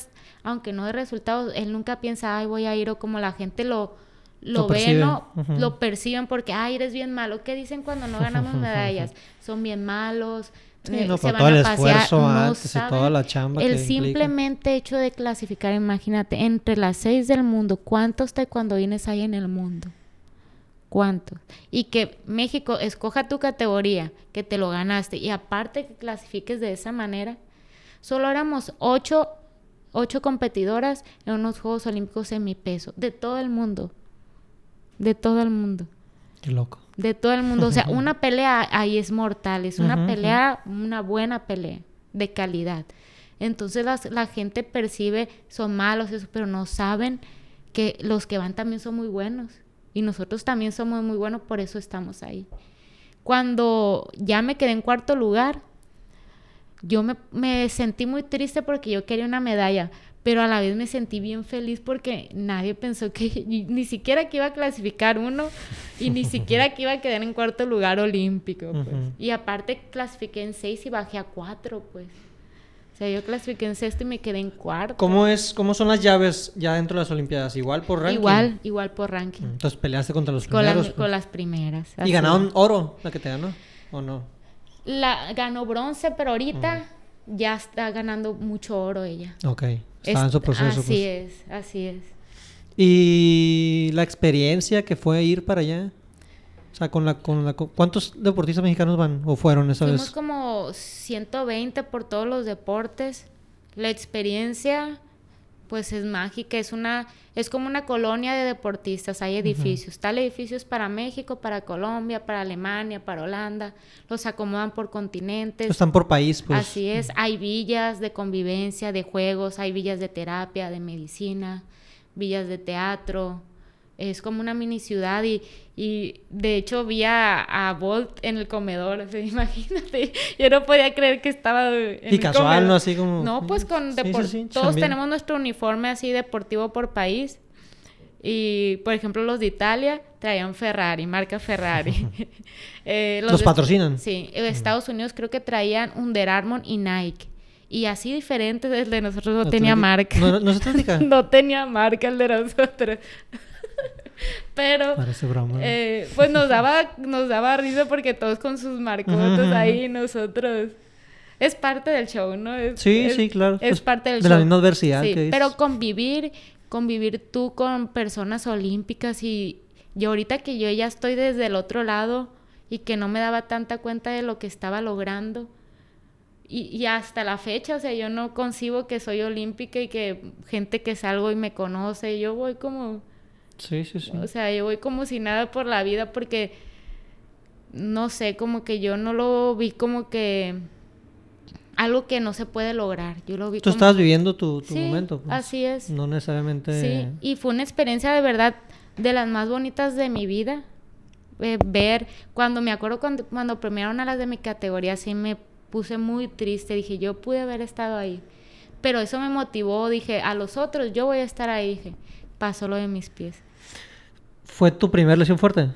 aunque no de resultados, él nunca piensa, ay, voy a ir, o como la gente lo, lo, ve, ¿no? Lo perciben porque, ay, eres bien malo. ¿Qué dicen cuando no ganamos medallas? Son bien malos. No, se van todo el esfuerzo antes y toda la chamba El simplemente hecho de clasificar, imagínate, entre las seis del mundo, ¿cuántos taekwondoines hay en el mundo? ¿Cuántos? Y que México escoja tu categoría, que te lo ganaste, y aparte que clasifiques de esa manera. Solo éramos ocho, ocho competidoras en unos Juegos Olímpicos en mi peso, de todo el mundo. De todo el mundo. Qué loco. De todo el mundo. O sea, una pelea ahí es mortal. Es una pelea, una buena pelea, de calidad. Entonces la gente percibe, son malos, eso, pero no saben que los que van también son muy buenos. Y nosotros también somos muy buenos, por eso estamos ahí. Cuando ya me quedé en cuarto lugar, yo me, me sentí muy triste porque yo quería una medalla, pero a la vez me sentí bien feliz porque nadie pensó que ni siquiera que iba a clasificar uno y ni siquiera que iba a quedar en cuarto lugar olímpico. Pues. Y aparte clasifiqué en seis y bajé a cuatro, pues. O sea, yo clasifiqué en sexto y me quedé en cuarto. ¿Cómo, es, ¿Cómo son las llaves ya dentro de las Olimpiadas? ¿Igual por ranking? Igual, igual por ranking. Entonces peleaste contra los con primeros. Con pues. las primeras. ¿Y ganaron oro la que te ganó? ¿O no? La ganó bronce, pero ahorita ya está ganando mucho oro ella. Ok. Está en su proceso. Así pues. es, así es. ¿Y la experiencia que fue ir para allá? O sea, con la, con la, ¿cuántos deportistas mexicanos van o fueron esa Fuimos vez? como 120 por todos los deportes. La experiencia pues es mágica, es una es como una colonia de deportistas, hay edificios, tal edificios para México, para Colombia, para Alemania, para Holanda, los acomodan por continentes. Están por país, pues. Así es, hay villas de convivencia, de juegos, hay villas de terapia, de medicina, villas de teatro, es como una mini ciudad y, y de hecho vi a, a Bolt en el comedor, imagínate, yo no podía creer que estaba en Y casual, ¿no? Así como... No, pues con todos tenemos nuestro uniforme así deportivo por país y, por ejemplo, los de Italia traían Ferrari, marca Ferrari. eh, los, patrocinan? Sí, Estados Unidos creo que traían Under Armour y Nike. Y así diferente el de nosotros no, tenía marca. ¿No, no, se no tenía marca el de nosotros. Pero eh, pues nos daba, nos daba risa porque todos con sus marcotas ahí, nosotros. Es parte del show, ¿no? sí, sí, claro. Es parte del de show. la misma adversidad sí, Pero convivir, convivir tú con personas olímpicas y yo ahorita que yo ya estoy desde el otro lado y que no me daba tanta cuenta de lo que estaba logrando. Y, y, hasta la fecha, o sea, yo no concibo que soy olímpica y que gente que salgo y me conoce, yo voy como Sí, sí, sí. O sea, yo voy como si nada por la vida porque, no sé, como que yo no lo vi como que algo que no se puede lograr. Yo lo vi Tú estabas viviendo tu, tu momento. Pues. Así es. No necesariamente... Sí, y fue una experiencia de verdad de las más bonitas de mi vida. Eh, ver, cuando me acuerdo cuando, cuando premiaron a las de mi categoría, sí me puse muy triste. Dije, yo pude haber estado ahí. Pero eso me motivó. Dije, a los otros, yo voy a estar ahí. Dije, pasó lo de mis pies. ¿Fue tu primera lesión fuerte?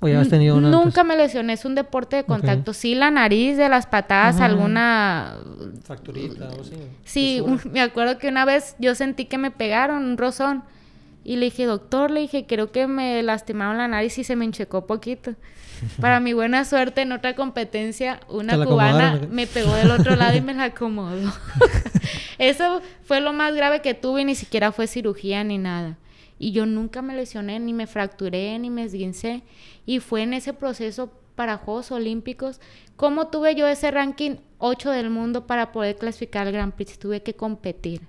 ¿O ya has tenido una Nunca me lesioné, es un deporte de contacto. Sí, la nariz, de las patadas, alguna... Fracturita o así. Sí, me acuerdo que una vez yo sentí que me pegaron un rozón. Y le dije, doctor, le dije, creo que me lastimaron la nariz y se me enchecó poquito. Para mi buena suerte, en otra competencia, una cubana me pegó del otro lado y me la acomodó. Eso fue lo más grave que tuve y ni siquiera fue cirugía ni nada. Y yo nunca me lesioné, ni me fracturé, ni me esguincé. Y fue en ese proceso para Juegos Olímpicos. ¿Cómo tuve yo ese ranking 8 del mundo para poder clasificar al Grand Prix? Tuve que competir.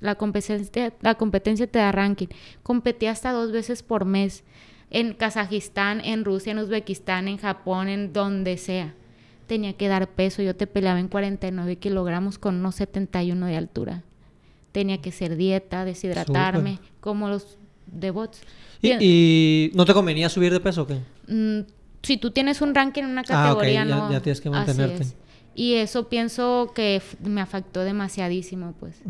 La competencia, la competencia te da ranking. Competí hasta dos veces por mes. En Kazajistán, en Rusia, en Uzbekistán, en Japón, en donde sea. Tenía que dar peso. Yo te peleaba en 49 kilogramos con unos 71 de altura tenía que ser dieta, deshidratarme, como los devots. ¿Y, no te convenía subir de peso o qué? Mm, si tú tienes un ranking en una ah, categoría, no. Ya, tienes que mantenerte. Y eso pienso que me afectó demasiadísimo, pues.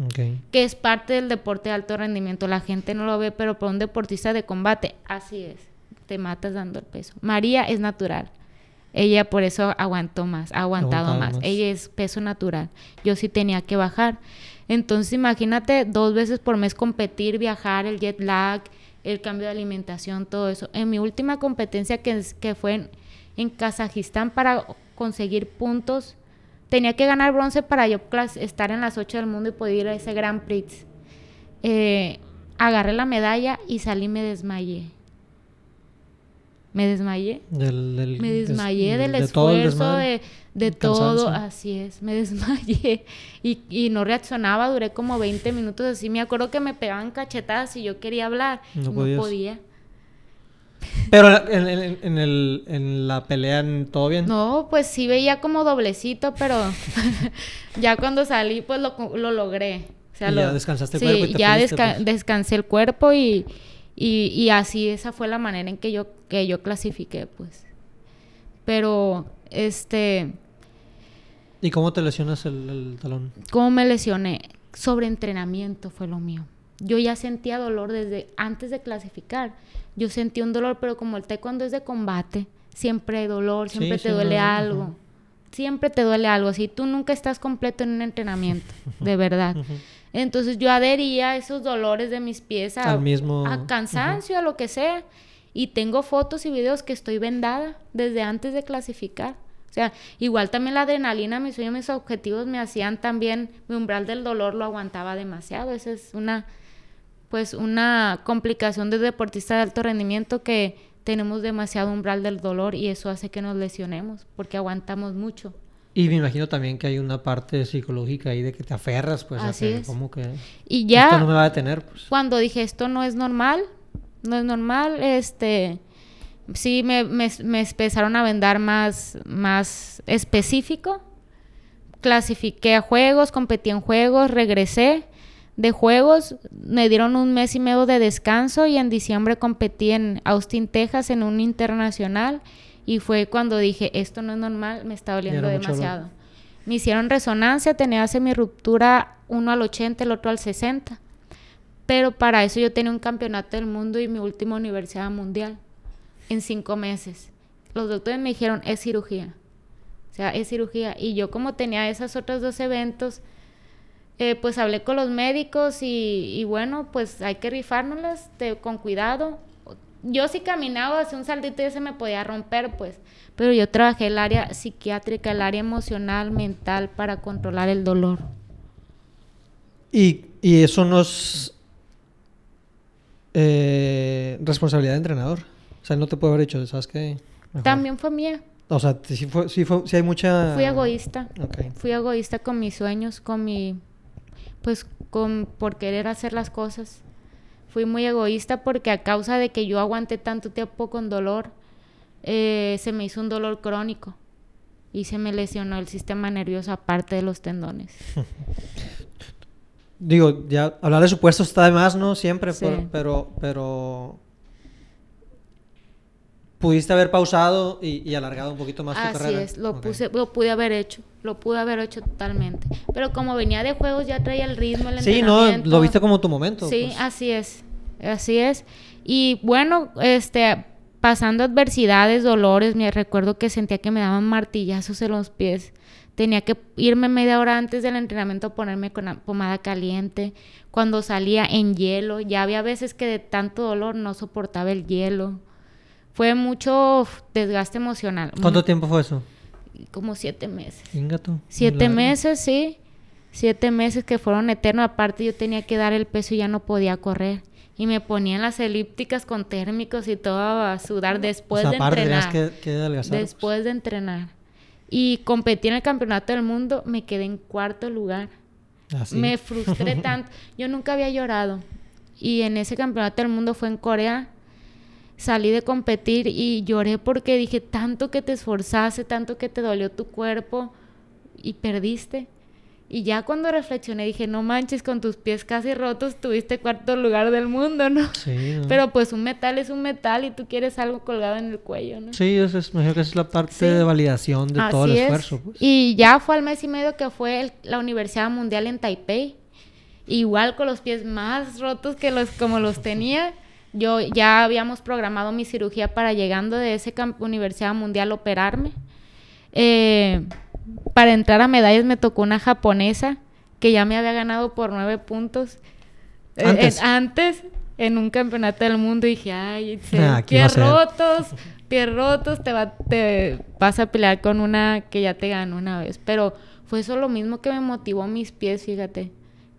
Que es parte del deporte de alto rendimiento. La gente no lo ve, pero para un deportista de combate, así es. Te matas dando el peso. María es natural. Ella por eso aguantó más, ha aguantado más. Ella es peso natural. Yo sí tenía que bajar. Entonces imagínate dos veces por mes competir, viajar, el jet lag, el cambio de alimentación, todo eso. En mi última competencia que, fue en, en Kazajistán para conseguir puntos, tenía que ganar bronce para yo estar en las 8 del mundo y poder ir a ese Grand Prix. Eh, agarré la medalla y salí y me desmayé. Me desmayé. me desmayé del, esfuerzo, de, todo, así es, me desmayé. Y, y, no reaccionaba, duré como 20 minutos así. Me acuerdo que me pegaban cachetadas y yo quería hablar. No, no podía. Pero en, el, en la pelea, ¿todo bien? No, pues sí veía como doblecito, pero ya cuando salí, pues lo, lo logré. O sea, ya descansaste el cuerpo y te ya pues. descansé el cuerpo y, y, así esa fue la manera en que yo, que yo clasifiqué, pues. Pero, este... ¿Y cómo te lesionas el, el talón? ¿Cómo me lesioné? Sobreentrenamiento fue lo mío. Yo ya sentía dolor desde antes de clasificar yo sentí un dolor, pero como el taekwondo es de combate, siempre hay dolor, siempre te duele algo. Siempre te duele algo, así tú nunca estás completo en un entrenamiento, de verdad. Entonces yo adhería esos dolores de mis pies a, mismo... a cansancio, a lo que sea. Y tengo fotos y videos que estoy vendada desde antes de clasificar. O sea, igual también la adrenalina, mis sueños, mis objetivos me hacían también, mi umbral del dolor lo aguantaba demasiado. Esa es una pues una complicación de deportista de alto rendimiento que tenemos demasiado umbral del dolor y eso hace que nos lesionemos porque aguantamos mucho. Y me imagino también que hay una parte psicológica ahí de que te aferras, pues, Así a como que y ya esto no me va a detener, pues. Cuando dije esto no es normal, no es normal, este, sí me, me, me empezaron a vendar más, más específico. Clasifiqué a juegos, competí en juegos, regresé de juegos. Me dieron un mes y medio de descanso y en diciembre competí en Austin, Texas, en un internacional. Y fue cuando dije, esto no es normal, me está doliendo demasiado. Me hicieron resonancia, tenía mi ruptura uno al 80, el otro al 60. Pero para eso yo tenía un campeonato del mundo y mi última universidad mundial en cinco meses. Los doctores me dijeron, es cirugía. O sea, es cirugía. Y yo como tenía esos otros dos eventos, eh, pues hablé con los médicos y, bueno, pues hay que rifárnoslas con cuidado. Yo sí caminaba hacia un saltito y se me podía romper, pues, pero yo trabajé el área psiquiátrica, el área emocional, mental para controlar el dolor. Y, y eso no es eh, responsabilidad de entrenador. O sea, no te puede haber hecho, ¿sabes qué? También fue mía. O sea, sí, fue, sí, fue, sí hay mucha... Fui egoísta. Fui egoísta con mis sueños, con mi pues con, por querer hacer las cosas. Fui muy egoísta porque a causa de que yo aguanté tanto tiempo con dolor, eh, se me hizo un dolor crónico y se me lesionó el sistema nervioso aparte de los tendones. Digo, ya hablar de supuestos está de más, ¿no? Siempre, pero, pero pudiste haber pausado y, alargado un poquito más tu carrera. Así es, lo, puse, lo pude haber hecho, lo pude haber hecho totalmente. Pero como venía de juegos ya traía el ritmo, el Sí, no, lo viste como tu momento. Sí, pues. así es, así es. Y bueno, este, pasando adversidades, dolores, me recuerdo que sentía que me daban martillazos en los pies. Tenía que irme media hora antes del entrenamiento a ponerme con pomada caliente. Cuando salía en hielo, ya había veces que de tanto dolor no soportaba el hielo fue mucho desgaste emocional. ¿Cuánto tiempo fue eso? Como siete meses. Siete meses, sí. Siete meses que fueron eternos. Aparte yo tenía que dar el peso y ya no podía correr. Y me ponían las elípticas con térmicos y todo a sudar después de entrenar. después de entrenar. Y competí en el campeonato del mundo, me quedé en cuarto lugar. ¿Ah, me frustré tanto. Yo nunca había llorado. Y en ese campeonato del mundo fue en Corea salí de competir y lloré porque dije, tanto que te esforzaste, tanto que te dolió tu cuerpo y perdiste. Y ya cuando reflexioné dije, no manches, con tus pies casi rotos tuviste cuarto lugar del mundo, ¿no? Sí. Pero pues un metal es un metal y tú quieres algo colgado en el cuello, ¿no? Sí, eso es, mejor que es la parte de validación de todo el esfuerzo. Pues. Y ya fue al mes y medio que fue la Universidad Mundial en Taipei. Igual con los pies más rotos que los como los tenía. Yo ya habíamos programado mi cirugía para llegando de ese Universidad Mundial operarme. Eh, para entrar a medallas me tocó una japonesa que ya me había ganado por nueve puntos. Eh, Antes. en- antes, en un campeonato del mundo, dije, ay, Ah, ¿qué iba a pies rotos, pies rotos, te, va, te vas a pelear con una que ya te ganó una vez. Pero fue eso lo mismo que me motivó mis pies, fíjate.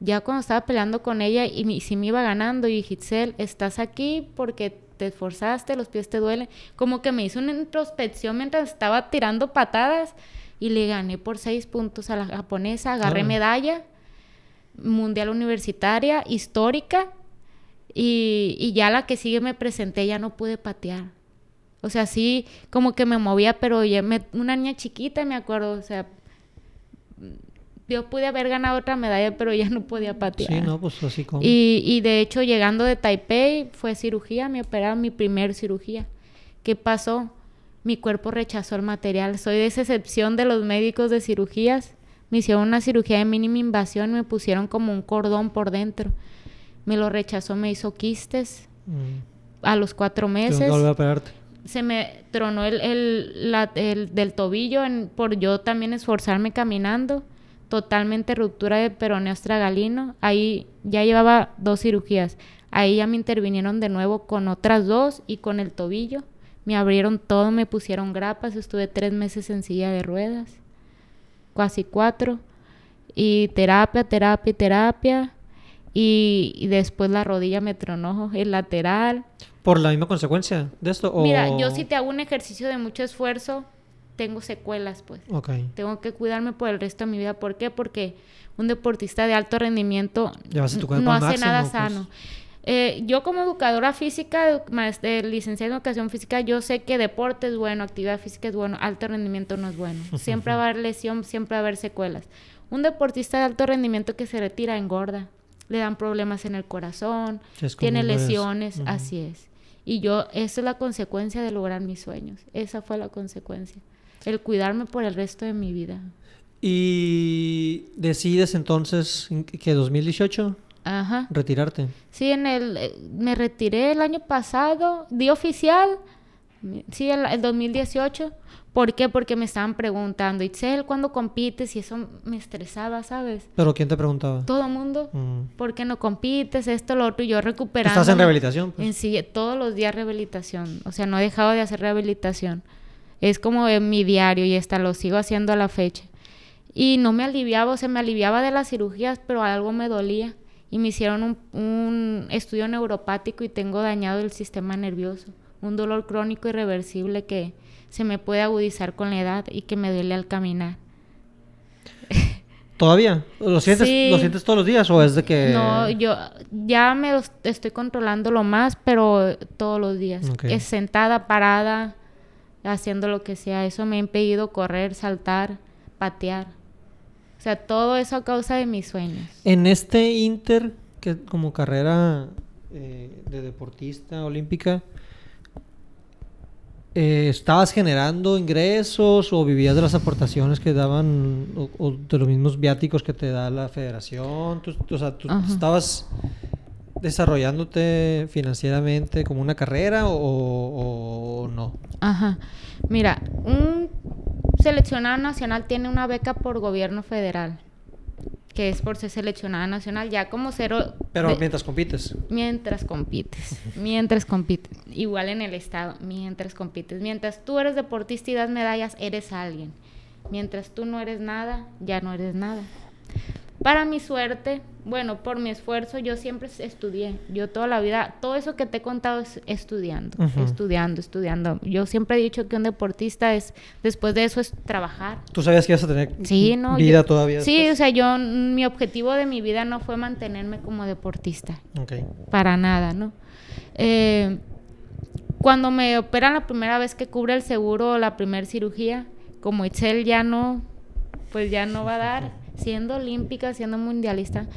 Ya cuando estaba peleando con ella y mi- sí me iba ganando, y dije, Itzel, estás aquí porque te esforzaste, los pies te duelen. Como que me hizo una introspección mientras estaba tirando patadas y le gané por seis puntos a la japonesa, agarré medalla mundial universitaria, histórica, y, y ya la que sigue me presenté, ya no pude patear. O sea, sí, como que me movía, pero ya me- una niña chiquita, me acuerdo, o sea, yo pude haber ganado otra medalla, pero ya no podía patear. Sí, no, pues así como. Y, y de hecho, llegando de Taipei, fue cirugía, me operaron mi primer cirugía. ¿Qué pasó? Mi cuerpo rechazó el material. Soy de esa excepción de los médicos de cirugías. Me hicieron una cirugía de mínima invasión y me pusieron como un cordón por dentro. Me lo rechazó, me hizo quistes Mm. a los cuatro meses a operarte. se me tronó el, el, la- el del tobillo en- por yo también esforzarme caminando. Totalmente ruptura de peroneo astragalino. Ahí ya llevaba dos cirugías. Ahí ya me intervinieron de nuevo con otras dos y con el tobillo. Me abrieron todo, me pusieron grapas. Estuve tres meses en silla de ruedas. Casi cuatro. Y terapia, terapia, y terapia. Y, y después la rodilla me tronó, el lateral. ¿Por la misma consecuencia de esto? O... Mira, yo si te hago un ejercicio de mucho esfuerzo, tengo secuelas, pues. Tengo que cuidarme por el resto de mi vida. ¿Por qué? Porque un deportista de alto rendimiento no hace nada pues. sano. Eh, yo como educadora física, edu- maes- eh, licenciada en educación física, yo sé que deporte es bueno, actividad física es bueno, alto rendimiento no es bueno. Siempre va a haber lesión, siempre va a haber secuelas. Un deportista de alto rendimiento que se retira engorda, le dan problemas en el corazón, tiene lesiones, así es. Y yo, esa es la consecuencia de lograr mis sueños. Esa fue la consecuencia. El cuidarme por el resto de mi vida. Y decides entonces en que 2018 Ajá. retirarte. Sí, en el, eh, me retiré el año pasado, di oficial, sí, el, el 2018. ¿Por qué? Porque me estaban preguntando, Itzel, ¿cuándo compites? Y eso me estresaba, ¿sabes? Pero ¿quién te preguntaba? Todo el mundo, Mm. ¿por qué no compites? Esto, lo otro, y yo recuperando. Estás en rehabilitación. pues. En sí, todos los días rehabilitación. O sea, no he dejado de hacer rehabilitación. Es como en mi diario y hasta lo sigo haciendo a la fecha. Y no me aliviaba, o sea, me aliviaba de las cirugías, pero algo me dolía. Y me hicieron un, un estudio neuropático y tengo dañado el sistema nervioso. Un dolor crónico irreversible que se me puede agudizar con la edad y que me duele al caminar. ¿Todavía? ¿Lo sientes, Sí. ¿Lo sientes todos los días o es de que...? No, yo ya me estoy controlando más, pero todos los días. Es sentada, parada, haciendo lo que sea. Eso me ha impedido correr, saltar, patear. O sea, todo eso a causa de mis sueños. En este Inter, que como carrera eh, de deportista olímpica, eh, ¿estabas generando ingresos o vivías de las aportaciones que daban o, o de los mismos viáticos que te da la federación? Tú, o sea, ¿tú Ajá. estabas desarrollándote financieramente como una carrera o, o no? Ajá. Mira, un seleccionado nacional tiene una beca por gobierno federal, que es por ser seleccionada nacional, ya como cero... Pero de- mientras compites. Mientras compites, mientras compites. Igual en el estado, mientras compites. Mientras tú eres deportista y das medallas, eres alguien. Mientras tú no eres nada, ya no eres nada. Para mi suerte, bueno, por mi esfuerzo, yo siempre estudié. Yo toda la vida, todo eso que te he contado es estudiando, estudiando, estudiando. Yo siempre he dicho que un deportista es, después de eso es trabajar. ¿Tú sabías que ibas a tener Sí, no. vida yo- todavía? Sí, o sea, yo, mi objetivo de mi vida no fue mantenerme como deportista Ok. para nada, ¿no? Eh, cuando me operan la primera vez que cubre el seguro la primera cirugía, como Itzel ya no, pues ya no va a dar, siendo olímpica, siendo mundialista,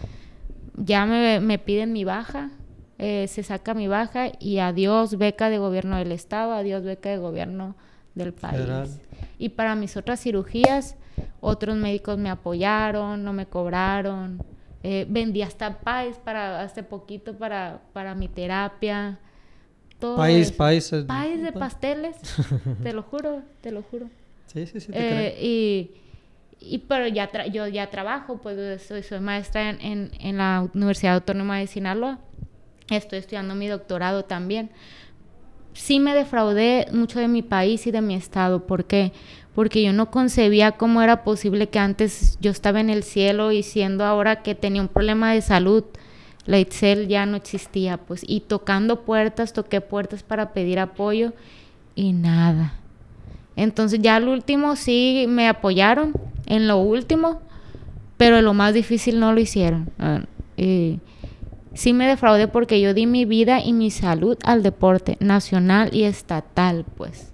ya me, me piden mi baja, eh, se saca mi baja y adiós beca de gobierno del estado, adiós beca de gobierno del país. Y para mis otras cirugías, otros médicos me apoyaron, no me cobraron. Eh, vendí hasta país para hace poquito para, para mi terapia. Todo País, eso. país. País de pa- pasteles, te lo juro, te lo juro. Sí, sí, sí, te Eh, creo. y, Y, pero ya yo ya trabajo, pues soy, soy maestra en, en, la Universidad Autónoma de Sinaloa. Estoy estudiando mi doctorado también. Sí me defraudé mucho de mi país y de mi estado. ¿Por qué? Porque yo no concebía cómo era posible que antes yo estaba en el cielo y siendo ahora que tenía un problema de salud, la Itzel ya no existía, pues. Y tocando puertas, toqué puertas para pedir apoyo y nada. Entonces ya al último sí me apoyaron en lo último, pero lo más difícil no lo hicieron. Ah, sí me defraudé porque yo di mi vida y mi salud al deporte nacional y estatal, pues.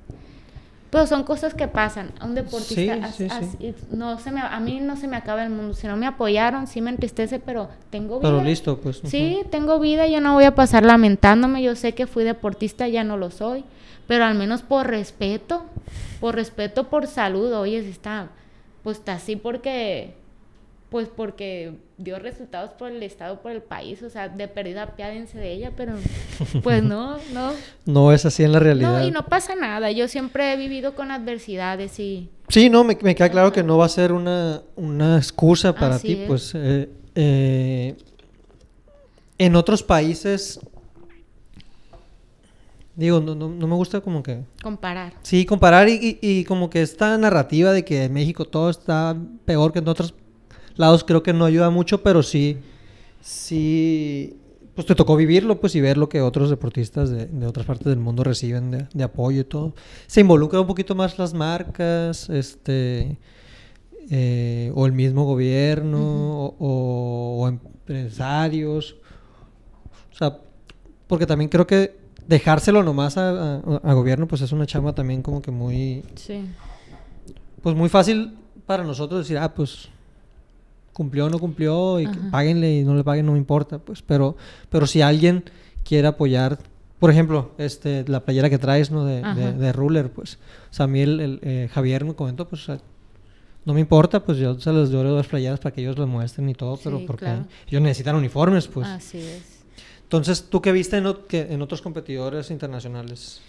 Pero son cosas que pasan. A un deportista, no se me, a mí no se me acaba el mundo. Si no me apoyaron, sí me entristece, pero tengo vida. Pero listo, pues. Sí, tengo vida, yo no voy a pasar lamentándome. Yo sé que fui deportista, ya no lo soy. Pero al menos por respeto, por respeto, por salud. Oye, si está, pues está así porque pues porque dio resultados por el Estado, por el país, o sea, de perdida piádense de ella, pero pues no, no. No es así en la realidad. No, y no pasa nada, yo siempre he vivido con adversidades y... Sí, no, me, queda claro que no va a ser una, una excusa para ti, pues eh, eh, en otros países... Digo, no, no, me gusta como que... Comparar. Sí, comparar y, y, y, como que esta narrativa de que en México todo está peor que en otros lados creo que no ayuda mucho, pero sí, sí, pues te tocó vivirlo, pues, y ver lo que otros deportistas de, de otras partes del mundo reciben de, de, apoyo y todo. Se involucra un poquito más las marcas, este, eh, o el mismo gobierno, o, o, empresarios. O sea, porque también creo que dejárselo nomás a, a, gobierno, pues es una chamba también como que muy... Sí. Pues muy fácil para nosotros decir, ah, pues cumplió o no cumplió y páguenle y no le paguen no me importa, pues, pero pero si alguien quiere apoyar, por ejemplo, este la playera que traes, ¿no? De, de, Ruler, pues, o sea, a mí el, eh, Javier me comentó, pues, no me importa, pues yo se les doy las playeras para que ellos lo muestren y todo, pero porque ellos necesitan uniformes, pues. Así es. Entonces, ¿tú qué viste en, otros competidores internacionales?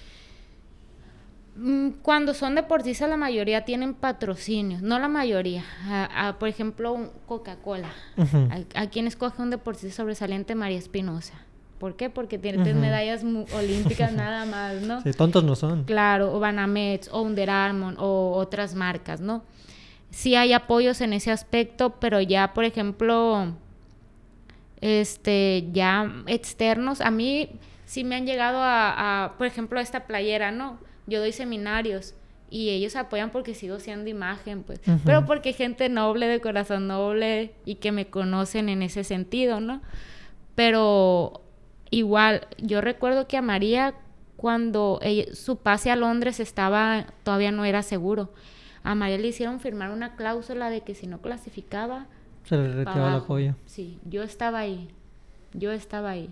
Mm, cuando son deportistas la mayoría tienen patrocinios, no la mayoría. por ejemplo, Coca-Cola. a, quien escoge un deportista sobresaliente? María Espinosa. ¿Por qué? Porque tiene tres medallas olímpicas nada más, ¿no? Sí, tontos no son. Claro, o Banamex, o Under Armour, o otras marcas, ¿no? Sí hay apoyos en ese aspecto, pero ya, por ejemplo, este, ya externos, a mí sí me han llegado a, a por ejemplo, esta playera, ¿no? yo doy seminarios y ellos apoyan porque sigo siendo imagen, pues, pero porque gente noble, de corazón noble y que me conocen en ese sentido, ¿no? Pero igual, yo recuerdo que a María cuando su pase a Londres estaba, todavía no era seguro. A María le hicieron firmar una cláusula de que si no clasificaba... Se le retiraba el apoyo. Sí, yo estaba ahí. Yo estaba ahí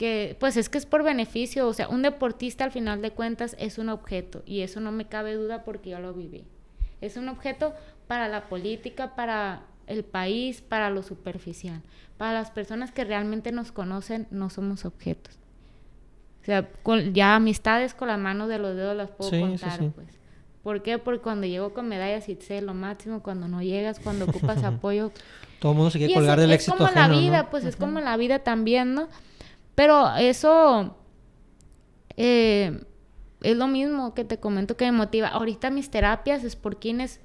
que pues es que es por beneficio, o sea, un deportista al final de cuentas es un objeto y eso no me cabe duda porque yo lo viví. Es un objeto para la política, para el país, para lo superficial. Para las personas que realmente nos conocen, no somos objetos. O sea, ya amistades con la mano de los dedos las puedo contar, pues. ¿Por qué? Porque cuando llego con medallas y sé lo máximo, cuando no llegas, cuando ocupas apoyo. Todo el mundo se quiere colgar del éxito. Es como la vida, pues es como la vida también, ¿no? Pero eso eh, es lo mismo que te comento que me motiva. Ahorita mis terapias es por quienes,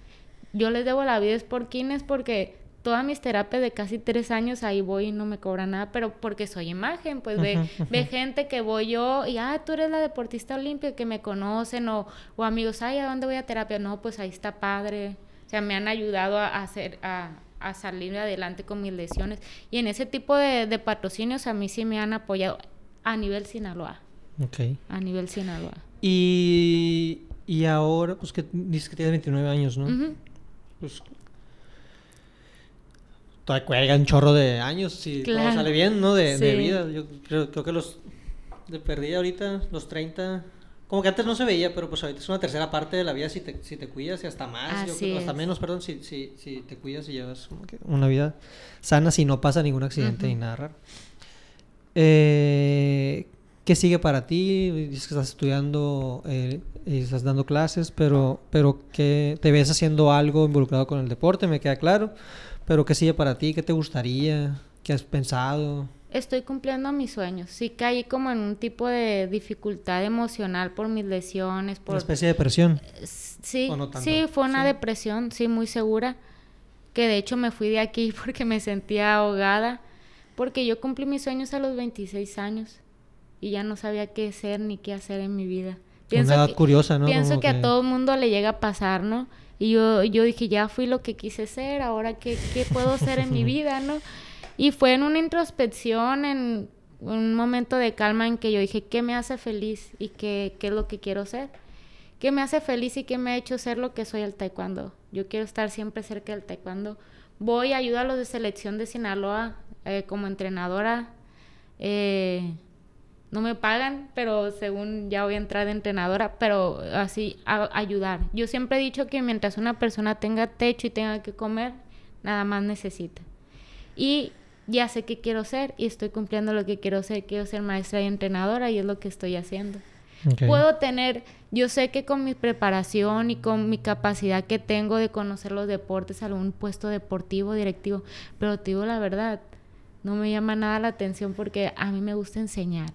yo les debo la vida es por quienes porque todas mis terapias de casi tres años ahí voy y no me cobra nada, pero porque soy imagen, pues ve, ve gente que voy yo y, ah, tú eres la deportista olímpica que me conocen o, o amigos, ay, ¿a dónde voy a terapia? No, pues ahí está padre. O sea, me han ayudado a hacer, a, a salir adelante con mis lesiones. Y en ese tipo de, de, patrocinios a mí sí me han apoyado a nivel Sinaloa. Ok. A nivel Sinaloa. Y, y ahora, pues que dices que tienes 29 años, ¿no? Pues todavía un chorro de años si todo sale bien, ¿no? De, de vida. Yo creo, creo, que los de perdí ahorita, los 30, como que antes no se veía, pero pues ahorita es una tercera parte de la vida si te, si te cuidas y hasta más, hasta menos, perdón, si, si, si te cuidas y llevas una vida sana, si no pasa ningún accidente ni nada raro. Eh, ¿qué sigue para ti? Dices que estás estudiando eh, y estás dando clases, pero, pero ¿qué te ves haciendo algo involucrado con el deporte? Me queda claro. Pero ¿qué sigue para ti? ¿Qué te gustaría? ¿Qué has pensado? Estoy cumpliendo mis sueños. Sí caí como en un tipo de dificultad emocional por mis lesiones. Por... Una especie de depresión. Sí, sí, fue una depresión, sí, muy segura. Que de hecho me fui de aquí porque me sentía ahogada. Porque yo cumplí mis sueños a los 26 años. Y ya no sabía qué ser ni qué hacer en mi vida. Pienso una edad curiosa, ¿no? Pienso que, a todo el mundo le llega a pasar, ¿no? Y yo, yo dije, ya fui lo que quise ser, ahora qué, qué puedo ser en mi vida, ¿no? Y fue en una introspección, en un momento de calma en que yo dije, ¿qué me hace feliz y qué, qué es lo que quiero ser? ¿Qué me hace feliz y qué me ha hecho ser lo que soy el taekwondo? Yo quiero estar siempre cerca del taekwondo. Voy, ayudo a los de selección de Sinaloa eh, como entrenadora. Eh, no me pagan, pero según ya voy a entrar de entrenadora, pero así ayudar. Yo siempre he dicho que mientras una persona tenga techo y tenga que comer, nada más necesita. Y ya sé qué quiero ser y estoy cumpliendo lo que quiero ser. Quiero ser maestra y entrenadora y es lo que estoy haciendo. Puedo tener, yo sé que con mi preparación y con mi capacidad que tengo de conocer los deportes, algún puesto deportivo, directivo, pero te digo la verdad, no me llama nada la atención porque a mí me gusta enseñar.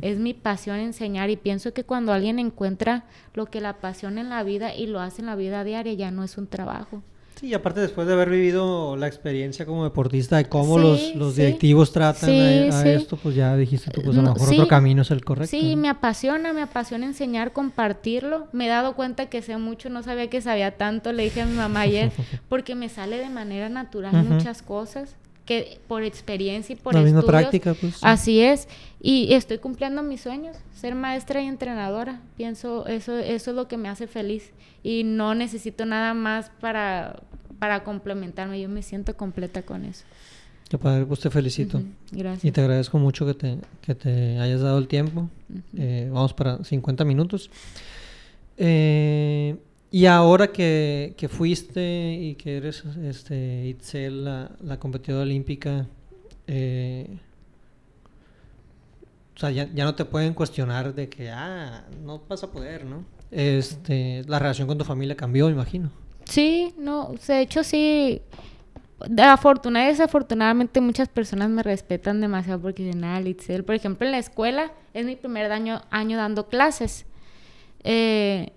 Es mi pasión enseñar y pienso que cuando alguien encuentra lo que la apasiona en la vida y lo hace en la vida diaria ya no es un trabajo. Sí, y aparte después de haber vivido la experiencia como deportista de cómo los, los directivos tratan a, esto, pues ya dijiste tú, pues a lo mejor otro camino es el correcto. Sí, me apasiona, me apasiona enseñar, compartirlo. Me he dado cuenta que sé mucho, no sabía que sabía tanto, le dije a mi mamá ayer, porque me sale de manera natural muchas cosas que por experiencia y por la misma práctica pues así es y estoy cumpliendo mis sueños ser maestra y entrenadora pienso eso eso es lo que me hace feliz y no necesito nada más para para complementarme yo me siento completa con eso Qué padre, pues te felicito. Gracias. Y te agradezco mucho que te, que te hayas dado el tiempo. Eh, vamos para 50 minutos. Eh, y ahora que, que, fuiste y que eres este, Itzel, la, la competidora olímpica, eh, o sea, ya, ya, no te pueden cuestionar de que, ah, no vas a poder, ¿no? Este, la relación con tu familia cambió, me imagino. Sí, no, de hecho sí, afortunadamente desafortunadamente muchas personas me respetan demasiado porque dicen, ah, Itzel, por ejemplo, en la escuela es mi primer año, año dando clases. Eh,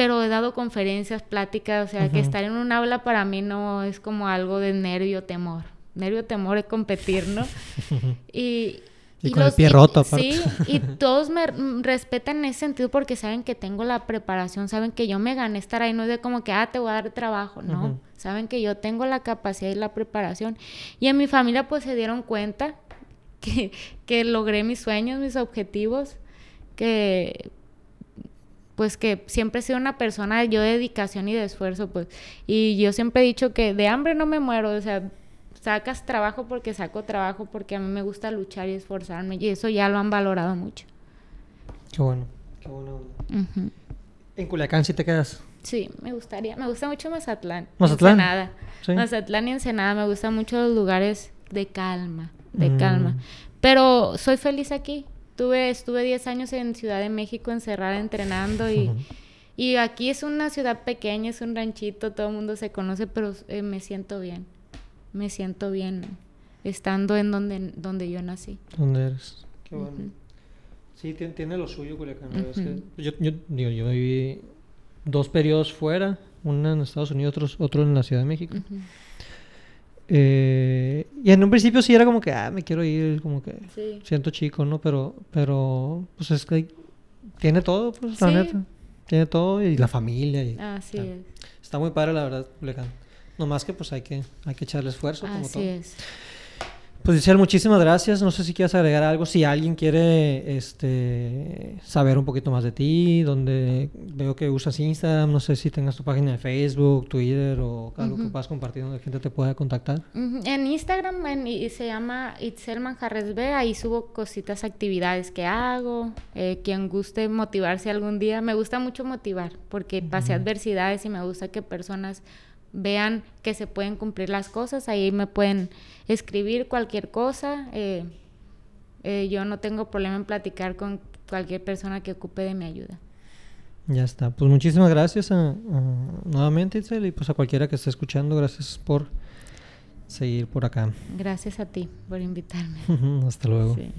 pero he dado conferencias, pláticas, o sea, que estar en un aula para mí no es como algo de nervio, temor. Nervio, temor es competir, ¿no? y, y, con el pie roto, aparte. Sí, y todos me respetan en ese sentido porque saben que tengo la preparación, saben que yo me gané estar ahí, no es de como que, ah, te voy a dar trabajo, no. Saben que yo tengo la capacidad y la preparación. Y en mi familia, pues se dieron cuenta que, que logré mis sueños, mis objetivos, que pues que siempre he sido una persona yo de dedicación y de esfuerzo, pues. Y yo siempre he dicho que de hambre no me muero, o sea, sacas trabajo porque saco trabajo porque a mí me gusta luchar y esforzarme y eso ya lo han valorado mucho. Qué bueno, qué bueno. ¿En Culiacán sí te quedas? Sí, me gustaría, me gusta mucho Mazatlán. Mazatlán. Ensenada. Mazatlán y Ensenada, me gustan mucho los lugares de calma, de mm. calma. Pero soy feliz aquí, estuve 10 años en Ciudad de México encerrada entrenando y, y aquí es una ciudad pequeña, es un ranchito, todo el mundo se conoce, pero eh, me siento bien. Me siento bien estando en donde, donde yo nací. ¿Dónde eres? Qué bueno. Sí, tiene, lo suyo Culiacán. yo, yo, yo viví dos periodos fuera, uno en Estados Unidos, otro, otro en la Ciudad de México. Eh, y en un principio sí era como que, ah, me quiero ir, como que siento chico, ¿no? Pero, pero, pues es que tiene todo, pues, la neta. Tiene todo y la familia. Y, Así es. Está muy padre, la verdad, No más que, pues, hay que, hay que echarle esfuerzo, como es. Pues Giselle, muchísimas gracias. No sé si quieres agregar algo. Si alguien quiere este, saber un poquito más de ti, donde veo que usas Instagram, no sé si tengas tu página de Facebook, Twitter o algo que puedas compartir donde la gente te pueda contactar. En Instagram se llama Itzel Manjarres B. Ahí subo cositas, actividades que hago. Eh, quien guste motivarse algún día. Me gusta mucho motivar porque pasé adversidades y me gusta que personas vean que se pueden cumplir las cosas, ahí me pueden escribir cualquier cosa. Eh, Eh, yo no tengo problema en platicar con cualquier persona que ocupe de mi ayuda. Ya está. Pues muchísimas gracias a, a- nuevamente, Itzel, y pues a cualquiera que esté escuchando, gracias por seguir por acá. Gracias a ti por invitarme. Hasta luego. Sí.